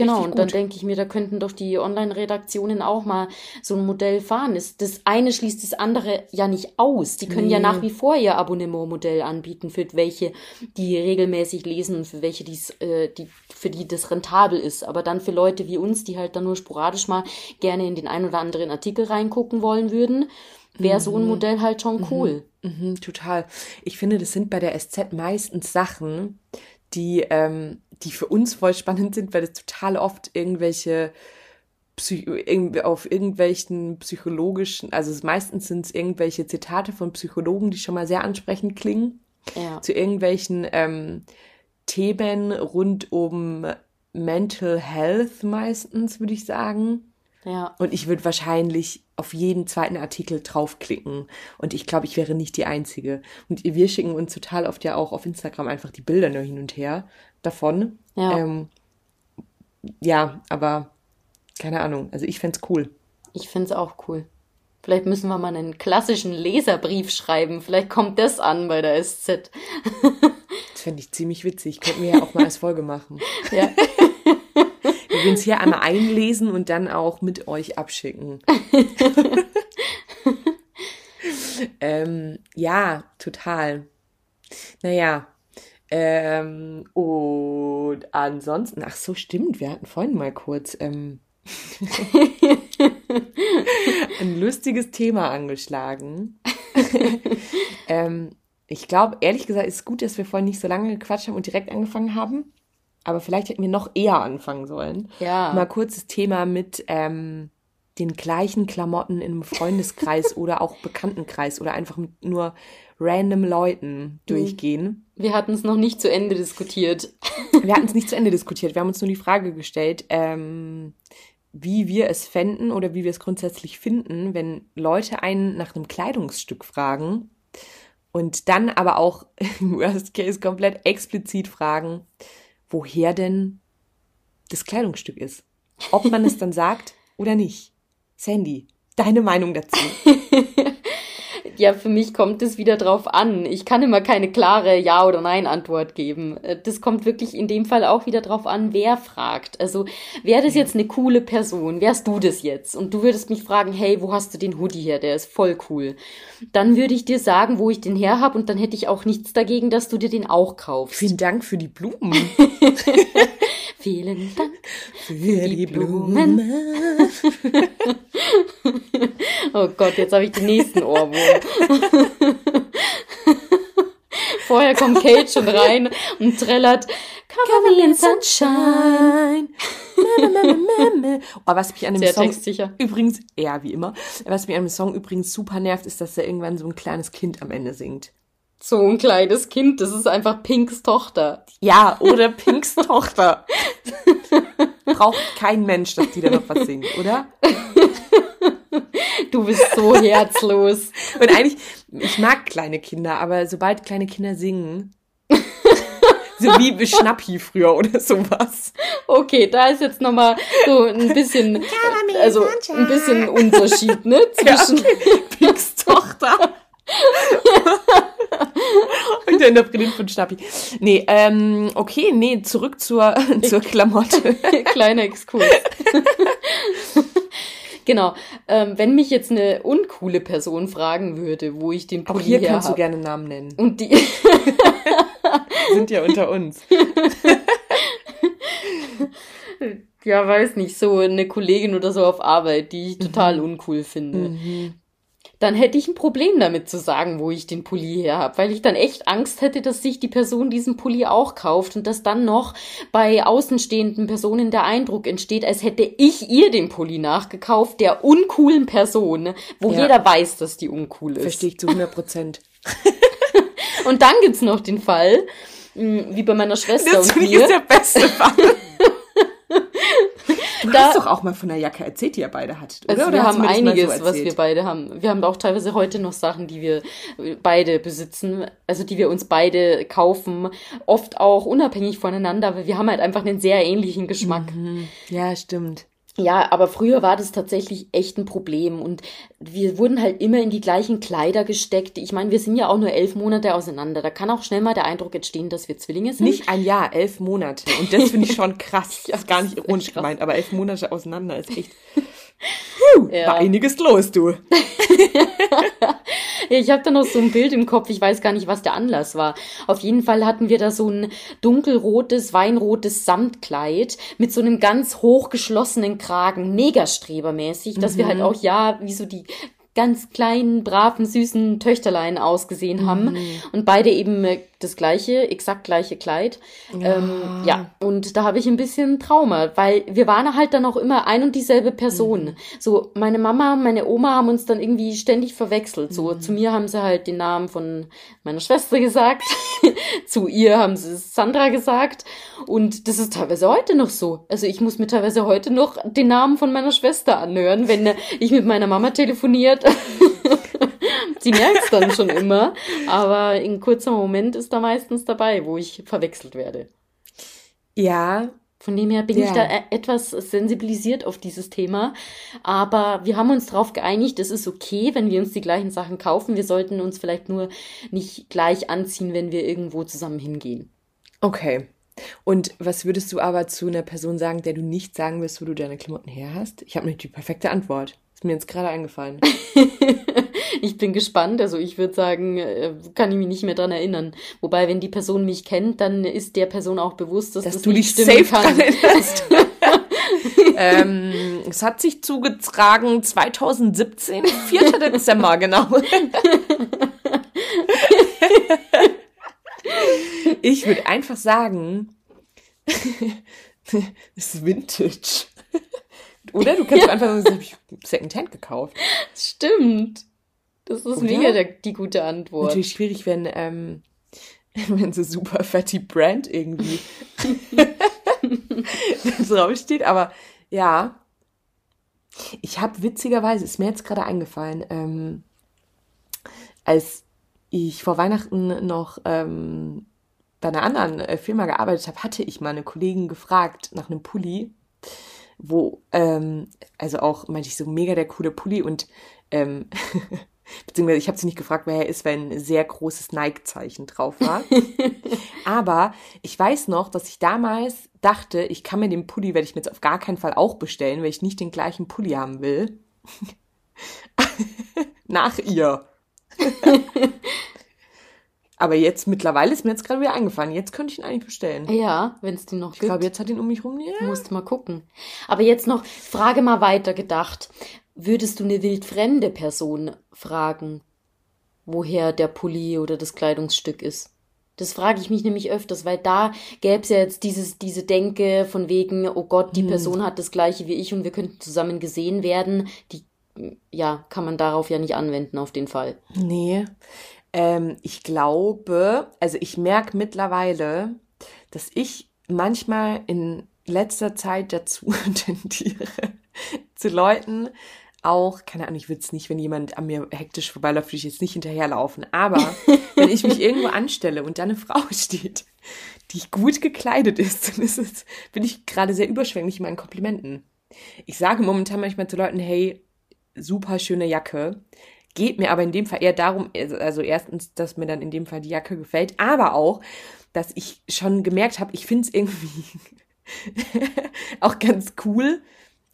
Genau, und dann denke ich mir, da könnten doch die Online-Redaktionen auch mal so ein Modell fahren. Das eine schließt das andere ja nicht aus. Die können nee. ja nach wie vor ihr Abonnementmodell anbieten, für welche die regelmäßig lesen und für welche die's, äh, die, für die das rentabel ist. Aber dann für Leute wie uns, die halt dann nur sporadisch mal gerne in den ein oder anderen Artikel reingucken wollen würden, wäre mhm. so ein mhm. Modell halt schon cool. Mhm. Mhm, total. Ich finde, das sind bei der SZ meistens Sachen, die, ähm, die für uns voll spannend sind, weil das total oft irgendwelche Psych auf irgendwelchen psychologischen, also meistens sind es irgendwelche Zitate von Psychologen, die schon mal sehr ansprechend klingen, ja. zu irgendwelchen ähm, Themen rund um Mental Health meistens, würde ich sagen. Ja. Und ich würde wahrscheinlich auf jeden zweiten Artikel draufklicken. Und ich glaube, ich wäre nicht die Einzige. Und wir schicken uns total oft ja auch auf Instagram einfach die Bilder nur hin und her davon. Ja, ähm, ja aber keine Ahnung. Also ich fände cool. Ich finde es auch cool. Vielleicht müssen wir mal einen klassischen Leserbrief schreiben. Vielleicht kommt das an bei der SZ. das fände ich ziemlich witzig. Könnten wir ja auch mal als Folge machen. Ja. Wir uns hier einmal einlesen und dann auch mit euch abschicken. ähm, ja, total. Naja. Ähm, und ansonsten, ach so, stimmt, wir hatten vorhin mal kurz ähm, ein lustiges Thema angeschlagen. ähm, ich glaube, ehrlich gesagt, ist es gut, dass wir vorhin nicht so lange gequatscht haben und direkt angefangen haben. Aber vielleicht hätten wir noch eher anfangen sollen. Ja. Mal kurzes Thema mit ähm, den gleichen Klamotten im Freundeskreis oder auch Bekanntenkreis oder einfach mit nur random Leuten durchgehen. Wir hatten es noch nicht zu Ende diskutiert. Wir hatten es nicht zu Ende diskutiert. Wir haben uns nur die Frage gestellt, ähm, wie wir es fänden oder wie wir es grundsätzlich finden, wenn Leute einen nach einem Kleidungsstück fragen und dann aber auch im Worst Case komplett explizit fragen, woher denn das Kleidungsstück ist. Ob man es dann sagt oder nicht. Sandy, deine Meinung dazu? Ja, für mich kommt es wieder drauf an. Ich kann immer keine klare Ja- oder Nein-Antwort geben. Äh, das kommt wirklich in dem Fall auch wieder drauf an, wer fragt. Also, wäre das jetzt eine coole Person? Wärst du das jetzt? Und du würdest mich fragen, hey, wo hast du den Hoodie her? Der ist voll cool. Dann würde ich dir sagen, wo ich den her habe und dann hätte ich auch nichts dagegen, dass du dir den auch kaufst. Vielen Dank für die Blumen. Vielen Dank für die, die Blumen. Blumen. oh Gott, jetzt habe ich den nächsten Ohrwurm. Vorher kommt Kate schon rein und trällert Cover me in Sunshine. oh, was mich an dem Sehr Song textsicher. übrigens, ja, wie immer, was mich an dem Song übrigens super nervt, ist, dass da irgendwann so ein kleines Kind am Ende singt so ein kleines Kind. Das ist einfach Pinks Tochter. Ja, oder Pinks Tochter. Braucht kein Mensch, dass die da noch was singt, oder? Du bist so herzlos. Und eigentlich, ich mag kleine Kinder, aber sobald kleine Kinder singen, so wie Schnappi früher oder sowas. Okay, da ist jetzt nochmal so ein bisschen, also ein bisschen Unterschied, ne, zwischen ja, okay. Pinks Tochter und der Interpretin von Schnappi. Nee, ähm, okay, nee, zurück zur, zur Klamotte. Kleiner Exkurs. Genau. Ähm, wenn mich jetzt eine uncoole Person fragen würde, wo ich den Pulli Auch hier kannst hab, du gerne Namen nennen. Und die sind ja unter uns. ja, weiß nicht, so eine Kollegin oder so auf Arbeit, die ich total mhm. uncool finde. Mhm dann hätte ich ein Problem damit zu sagen, wo ich den Pulli her habe, weil ich dann echt Angst hätte, dass sich die Person diesen Pulli auch kauft und dass dann noch bei außenstehenden Personen der Eindruck entsteht, als hätte ich ihr den Pulli nachgekauft, der uncoolen Person, wo ja. jeder weiß, dass die uncool ist. Verstehe ich zu 100 Prozent. und dann gibt's noch den Fall, hm, wie bei meiner Schwester das und mir. Das ist der beste Fall. Du da, hast doch auch mal von der Jacke erzählt, die ihr beide hattet, oder? Also oder wir haben einiges, so was wir beide haben. Wir haben auch teilweise heute noch Sachen, die wir beide besitzen, also die wir uns beide kaufen, oft auch unabhängig voneinander, aber wir haben halt einfach einen sehr ähnlichen Geschmack. Mhm. Ja, stimmt. Ja, aber früher war das tatsächlich echt ein Problem und wir wurden halt immer in die gleichen Kleider gesteckt. Ich meine, wir sind ja auch nur elf Monate auseinander. Da kann auch schnell mal der Eindruck entstehen, dass wir Zwillinge sind. Nicht ein Jahr, elf Monate. Und das finde ich schon krass. ja, ist gar nicht ironisch gemeint, aber elf Monate auseinander ist echt. Puh, ja. War einiges los, du. ich habe da noch so ein Bild im Kopf, ich weiß gar nicht, was der Anlass war. Auf jeden Fall hatten wir da so ein dunkelrotes, weinrotes Samtkleid mit so einem ganz hochgeschlossenen Kragen, mega strebermäßig, dass mhm. wir halt mhm. auch, ja, wie so die ganz kleinen, braven, süßen Töchterlein ausgesehen haben. Mhm. Und beide eben äh, das gleiche, exakt gleiche Kleid. Ja, ähm, ja. und da habe ich ein bisschen Trauma, weil wir waren halt dann auch immer ein und dieselbe Person. Mhm. So, meine Mama, meine Oma haben uns dann irgendwie ständig verwechselt. So, mhm. zu mir haben sie halt den Namen von meiner Schwester gesagt, zu ihr haben sie Sandra gesagt. Und das ist teilweise heute noch so. Also ich muss mir teilweise heute noch den Namen von meiner Schwester anhören, wenn ich mit meiner Mama telefoniert. Sie merkt es dann schon immer, aber in kurzer Moment ist da meistens dabei, wo ich verwechselt werde. Ja. Von dem her bin ja. ich da e- etwas sensibilisiert auf dieses Thema. Aber wir haben uns darauf geeinigt, es ist okay, wenn wir uns die gleichen Sachen kaufen. Wir sollten uns vielleicht nur nicht gleich anziehen, wenn wir irgendwo zusammen hingehen. Okay. Und was würdest du aber zu einer Person sagen, der du nicht sagen willst, wo du deine Klamotten her hast? Ich habe nicht die perfekte Antwort. Ist mir jetzt gerade eingefallen. ich bin gespannt. Also ich würde sagen, äh, kann ich mich nicht mehr dran erinnern. Wobei, wenn die Person mich kennt, dann ist der Person auch bewusst, dass, dass das du nicht safe kann. ähm, es hat sich zugetragen 2017, 4. Dezember, genau. ich würde einfach sagen, es ist Vintage. Oder? Du kannst ja. einfach sagen, das habe ich Secondhand gekauft. Stimmt. Das ist Oder? mega der, die gute Antwort. Natürlich schwierig, wenn, ähm, wenn so super fatty Brand irgendwie draufsteht, aber ja. Ich habe witzigerweise, ist mir jetzt gerade eingefallen, ähm, als ich vor Weihnachten noch ähm, bei einer anderen äh, Firma gearbeitet habe, hatte ich mal eine Kollegin gefragt nach einem Pulli wo, ähm, also auch meinte ich so mega der coole Pulli und ähm, beziehungsweise ich habe sie nicht gefragt, wer er ist, weil ein sehr großes Nike-Zeichen drauf war. Aber ich weiß noch, dass ich damals dachte, ich kann mir den Pulli, werde ich mir jetzt auf gar keinen Fall auch bestellen, weil ich nicht den gleichen Pulli haben will. Nach ihr. Aber jetzt, mittlerweile ist mir jetzt gerade wieder eingefallen. Jetzt könnte ich ihn eigentlich bestellen. Ja, wenn es den noch gibt. Ich glaube, jetzt hat ihn um mich rum. Ja. Musst mal gucken. Aber jetzt noch, Frage mal weiter gedacht. Würdest du eine wildfremde Person fragen, woher der Pulli oder das Kleidungsstück ist? Das frage ich mich nämlich öfters, weil da gäbe es ja jetzt dieses, diese Denke von wegen, oh Gott, die hm. Person hat das gleiche wie ich und wir könnten zusammen gesehen werden. Die, ja, kann man darauf ja nicht anwenden auf den Fall. Nee. Ähm, ich glaube, also ich merke mittlerweile, dass ich manchmal in letzter Zeit dazu tendiere, zu Leuten auch, keine Ahnung, ich würde es nicht, wenn jemand an mir hektisch vorbeiläuft, würde ich jetzt nicht hinterherlaufen. Aber wenn ich mich irgendwo anstelle und da eine Frau steht, die gut gekleidet ist, dann ist es, bin ich gerade sehr überschwänglich in meinen Komplimenten. Ich sage momentan manchmal zu Leuten, hey, super schöne Jacke geht mir aber in dem Fall eher darum, also, also erstens, dass mir dann in dem Fall die Jacke gefällt, aber auch, dass ich schon gemerkt habe, ich finde es irgendwie auch ganz cool,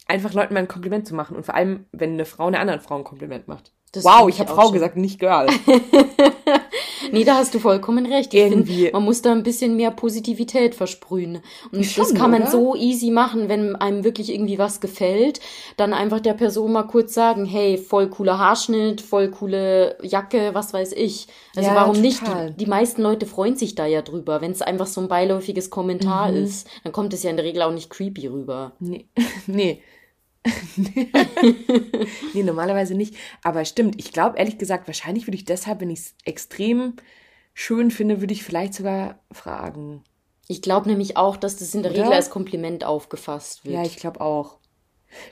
einfach Leuten mal ein Kompliment zu machen. Und vor allem, wenn eine Frau einer anderen Frau ein Kompliment macht. Das wow, ich habe Frau schon. gesagt, nicht Girl. Nee, da hast du vollkommen recht. Ich Irgendwie. Find, man muss da ein bisschen mehr Positivität versprühen. Und Schon, das kann man oder? so easy machen, wenn einem wirklich irgendwie was gefällt. Dann einfach der Person mal kurz sagen, hey, voll cooler Haarschnitt, voll coole Jacke, was weiß ich. Also ja, warum total. nicht? Die, die, meisten Leute freuen sich da ja drüber. Wenn es einfach so ein beiläufiges Kommentar mhm. ist, dann kommt es ja in der Regel auch nicht creepy rüber. Nee. nee. nee, normalerweise nicht. Aber stimmt, ich glaube ehrlich gesagt, wahrscheinlich würde ich deshalb, wenn ich es extrem schön finde, würde ich vielleicht sogar fragen. Ich glaube nämlich auch, dass das in der Oder? Regel als Kompliment aufgefasst wird. Ja, ich glaube auch.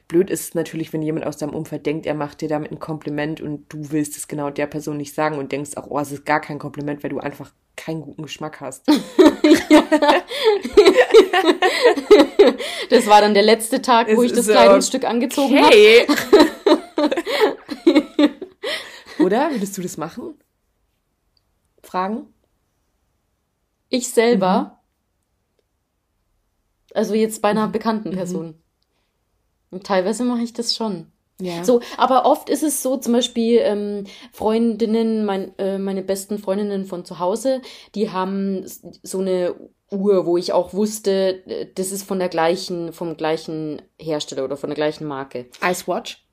Blöd ist natürlich, wenn jemand aus deinem Umfeld denkt, er macht dir damit ein Kompliment und du willst es genau der Person nicht sagen und denkst auch, oh, es ist gar kein Kompliment, weil du einfach keinen guten Geschmack hast. das war dann der letzte Tag, wo es ich das so Kleidungsstück angezogen okay. habe. Oder? Würdest du das machen? Fragen? Ich selber? Mhm. Also jetzt bei einer mhm. bekannten mhm. Person. Mhm. Und teilweise mache ich das schon. Ja. So, aber oft ist es so, zum Beispiel ähm, Freundinnen, mein, äh, meine besten Freundinnen von zu Hause, die haben so eine Uhr, wo ich auch wusste, äh, das ist von der gleichen, vom gleichen Hersteller oder von der gleichen Marke. Ice Watch?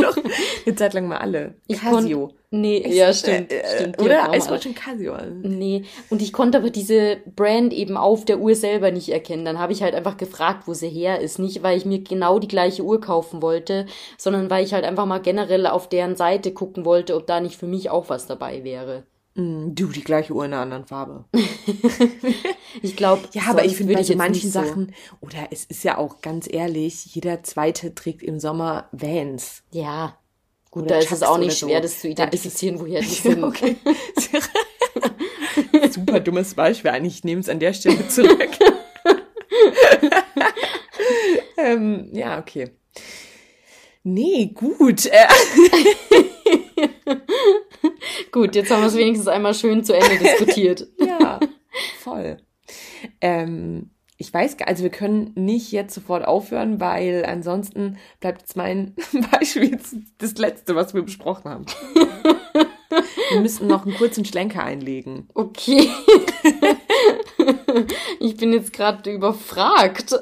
Doch, eine Zeit lang mal alle. Casio. Nee, ich, ja, stimmt. Äh, stimmt oder Ice und Casio. Nee, und ich konnte aber diese Brand eben auf der Uhr selber nicht erkennen. Dann habe ich halt einfach gefragt, wo sie her ist. Nicht, weil ich mir genau die gleiche Uhr kaufen wollte, sondern weil ich halt einfach mal generell auf deren Seite gucken wollte, ob da nicht für mich auch was dabei wäre. Mm, du, die gleiche Uhr in einer anderen Farbe. ich glaube. Ja, aber ich finde bei so manchen Sachen, oder es ist ja auch ganz ehrlich, jeder zweite trägt im Sommer Vans. Ja. Gut, oder da ist es auch nicht schwer, so. das zu identifizieren, woher die sind. Okay. Super dummes Beispiel. Eigentlich nehme es an der Stelle zurück. ähm, ja, okay. Nee, gut. Gut, jetzt haben wir es wenigstens einmal schön zu Ende diskutiert. ja, voll. Ähm, ich weiß gar, also wir können nicht jetzt sofort aufhören, weil ansonsten bleibt jetzt mein Beispiel das letzte, was wir besprochen haben. wir müssen noch einen kurzen Schlenker einlegen. Okay. ich bin jetzt gerade überfragt.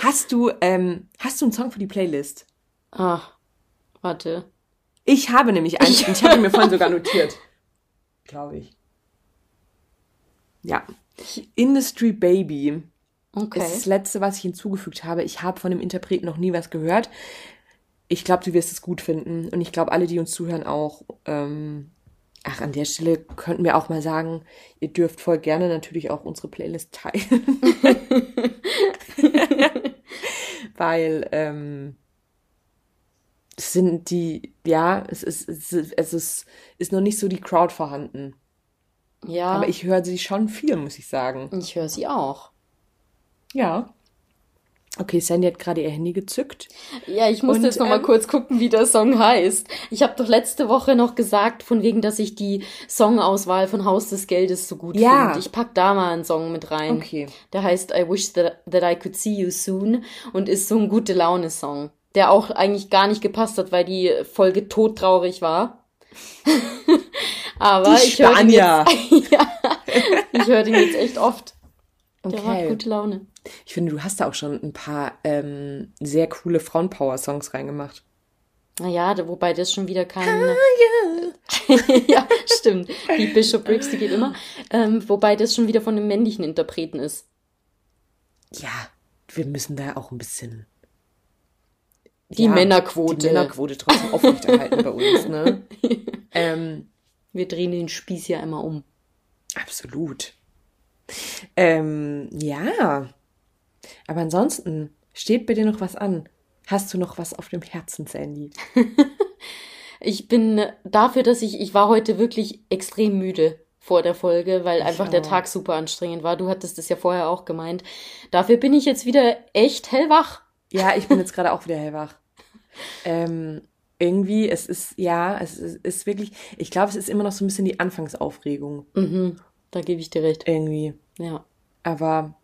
hast du, ähm, hast du einen Song für die Playlist? Ah, warte. Ich habe nämlich einen, ich, ich habe mir vorhin sogar notiert. Glaube ich. Ja. Industry Baby. Okay. Das ist das letzte, was ich hinzugefügt habe. Ich habe von dem Interpreten noch nie was gehört. Ich glaube, du wirst es gut finden. Und ich glaube, alle, die uns zuhören, auch. Ähm, ach, an der Stelle könnten wir auch mal sagen, ihr dürft voll gerne natürlich auch unsere Playlist teilen. Weil, ähm, sind die, ja, es ist, es ist, es ist, ist noch nicht so die Crowd vorhanden. Ja. Aber ich höre sie schon viel, muss ich sagen. Ich höre sie auch. Ja. Okay, Sandy hat gerade ihr Handy gezückt. Ja, ich musste jetzt noch mal ähm, kurz gucken, wie der Song heißt. Ich habe doch letzte Woche noch gesagt, von wegen, dass ich die Songauswahl von Haus des Geldes so gut ja. finde. Ich pack da mal einen Song mit rein. Okay. Der heißt I Wish That, that I Could See You Soon und ist so ein gute Laune-Song der auch eigentlich gar nicht gepasst hat, weil die Folge todtraurig war. Aber die ich höre ihn jetzt, ja, ich höre den jetzt echt oft. Der okay. macht gute Laune. Ich finde, du hast da auch schon ein paar ähm, sehr coole Frauenpower-Songs reingemacht. Naja, wobei das schon wieder kein. Ah, ja, stimmt. Die Bishop Briggs, die geht immer. Ähm, wobei das schon wieder von einem männlichen Interpreten ist. Ja, wir müssen da auch ein bisschen die ja, Männerquote. Die Männerquote trotzdem aufrechterhalten bei uns, ne? ähm, Wir drehen den Spieß ja immer um. Absolut. Ähm, ja. Aber ansonsten, steht bei dir noch was an? Hast du noch was auf dem Herzen, Sandy? ich bin dafür, dass ich, ich war heute wirklich extrem müde vor der Folge, weil ich einfach auch. der Tag super anstrengend war. Du hattest es ja vorher auch gemeint. Dafür bin ich jetzt wieder echt hellwach. Ja, ich bin jetzt gerade auch wieder hellwach. Ähm, irgendwie, es ist, ja, es ist, ist wirklich, ich glaube, es ist immer noch so ein bisschen die Anfangsaufregung. Mhm, da gebe ich dir recht. Irgendwie. Ja. Aber,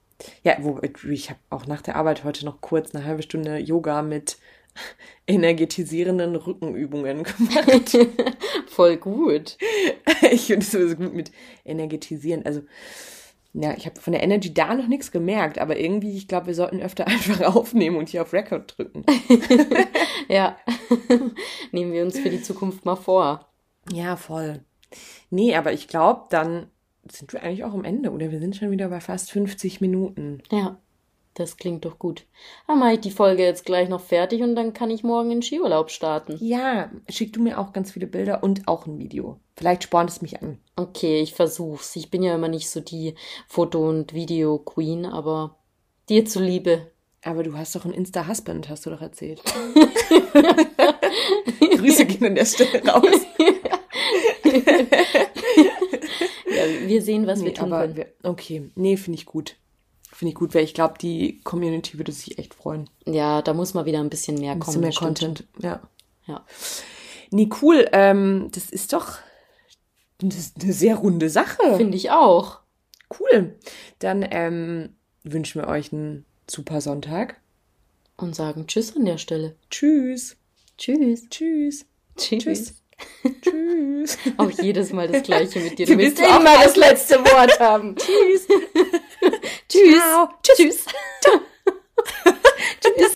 ja, wo, ich habe auch nach der Arbeit heute noch kurz eine halbe Stunde Yoga mit energetisierenden Rückenübungen gemacht. Voll gut. ich finde es so gut mit energetisieren. Also, ja, ich habe von der Energy da noch nichts gemerkt, aber irgendwie, ich glaube, wir sollten öfter einfach aufnehmen und hier auf Record drücken. ja. Nehmen wir uns für die Zukunft mal vor. Ja, voll. Nee, aber ich glaube, dann sind wir eigentlich auch am Ende oder wir sind schon wieder bei fast 50 Minuten. Ja, das klingt doch gut. Dann mache ich die Folge jetzt gleich noch fertig und dann kann ich morgen in Skiurlaub starten. Ja, schick du mir auch ganz viele Bilder und auch ein Video. Vielleicht spornt es mich an. Okay, ich versuch's. Ich bin ja immer nicht so die Foto- und Video-Queen, aber dir zuliebe. Aber du hast doch einen Insta-Husband, hast du doch erzählt. Grüße gehen an der Stelle raus. ja, wir sehen, was nee, wir tun können. Wir, okay, nee, finde ich gut. Finde ich gut, weil ich glaube, die Community würde sich echt freuen. Ja, da muss mal wieder ein bisschen mehr ein kommen. Bisschen mehr Content, ja. Ja. Nee, cool. Ähm, das ist doch das ist eine sehr runde Sache. Finde ich auch. Cool. Dann ähm, wünschen wir euch einen super Sonntag. Und sagen Tschüss an der Stelle. Tschüss. Tschüss. Tschüss. Tschüss. Tschüss. Tschüss. Auch jedes Mal das Gleiche mit dir. Du, du willst immer das letzte Wort haben. Tschüss. Tschüss. Tschüss. Tschüss. Tschüss.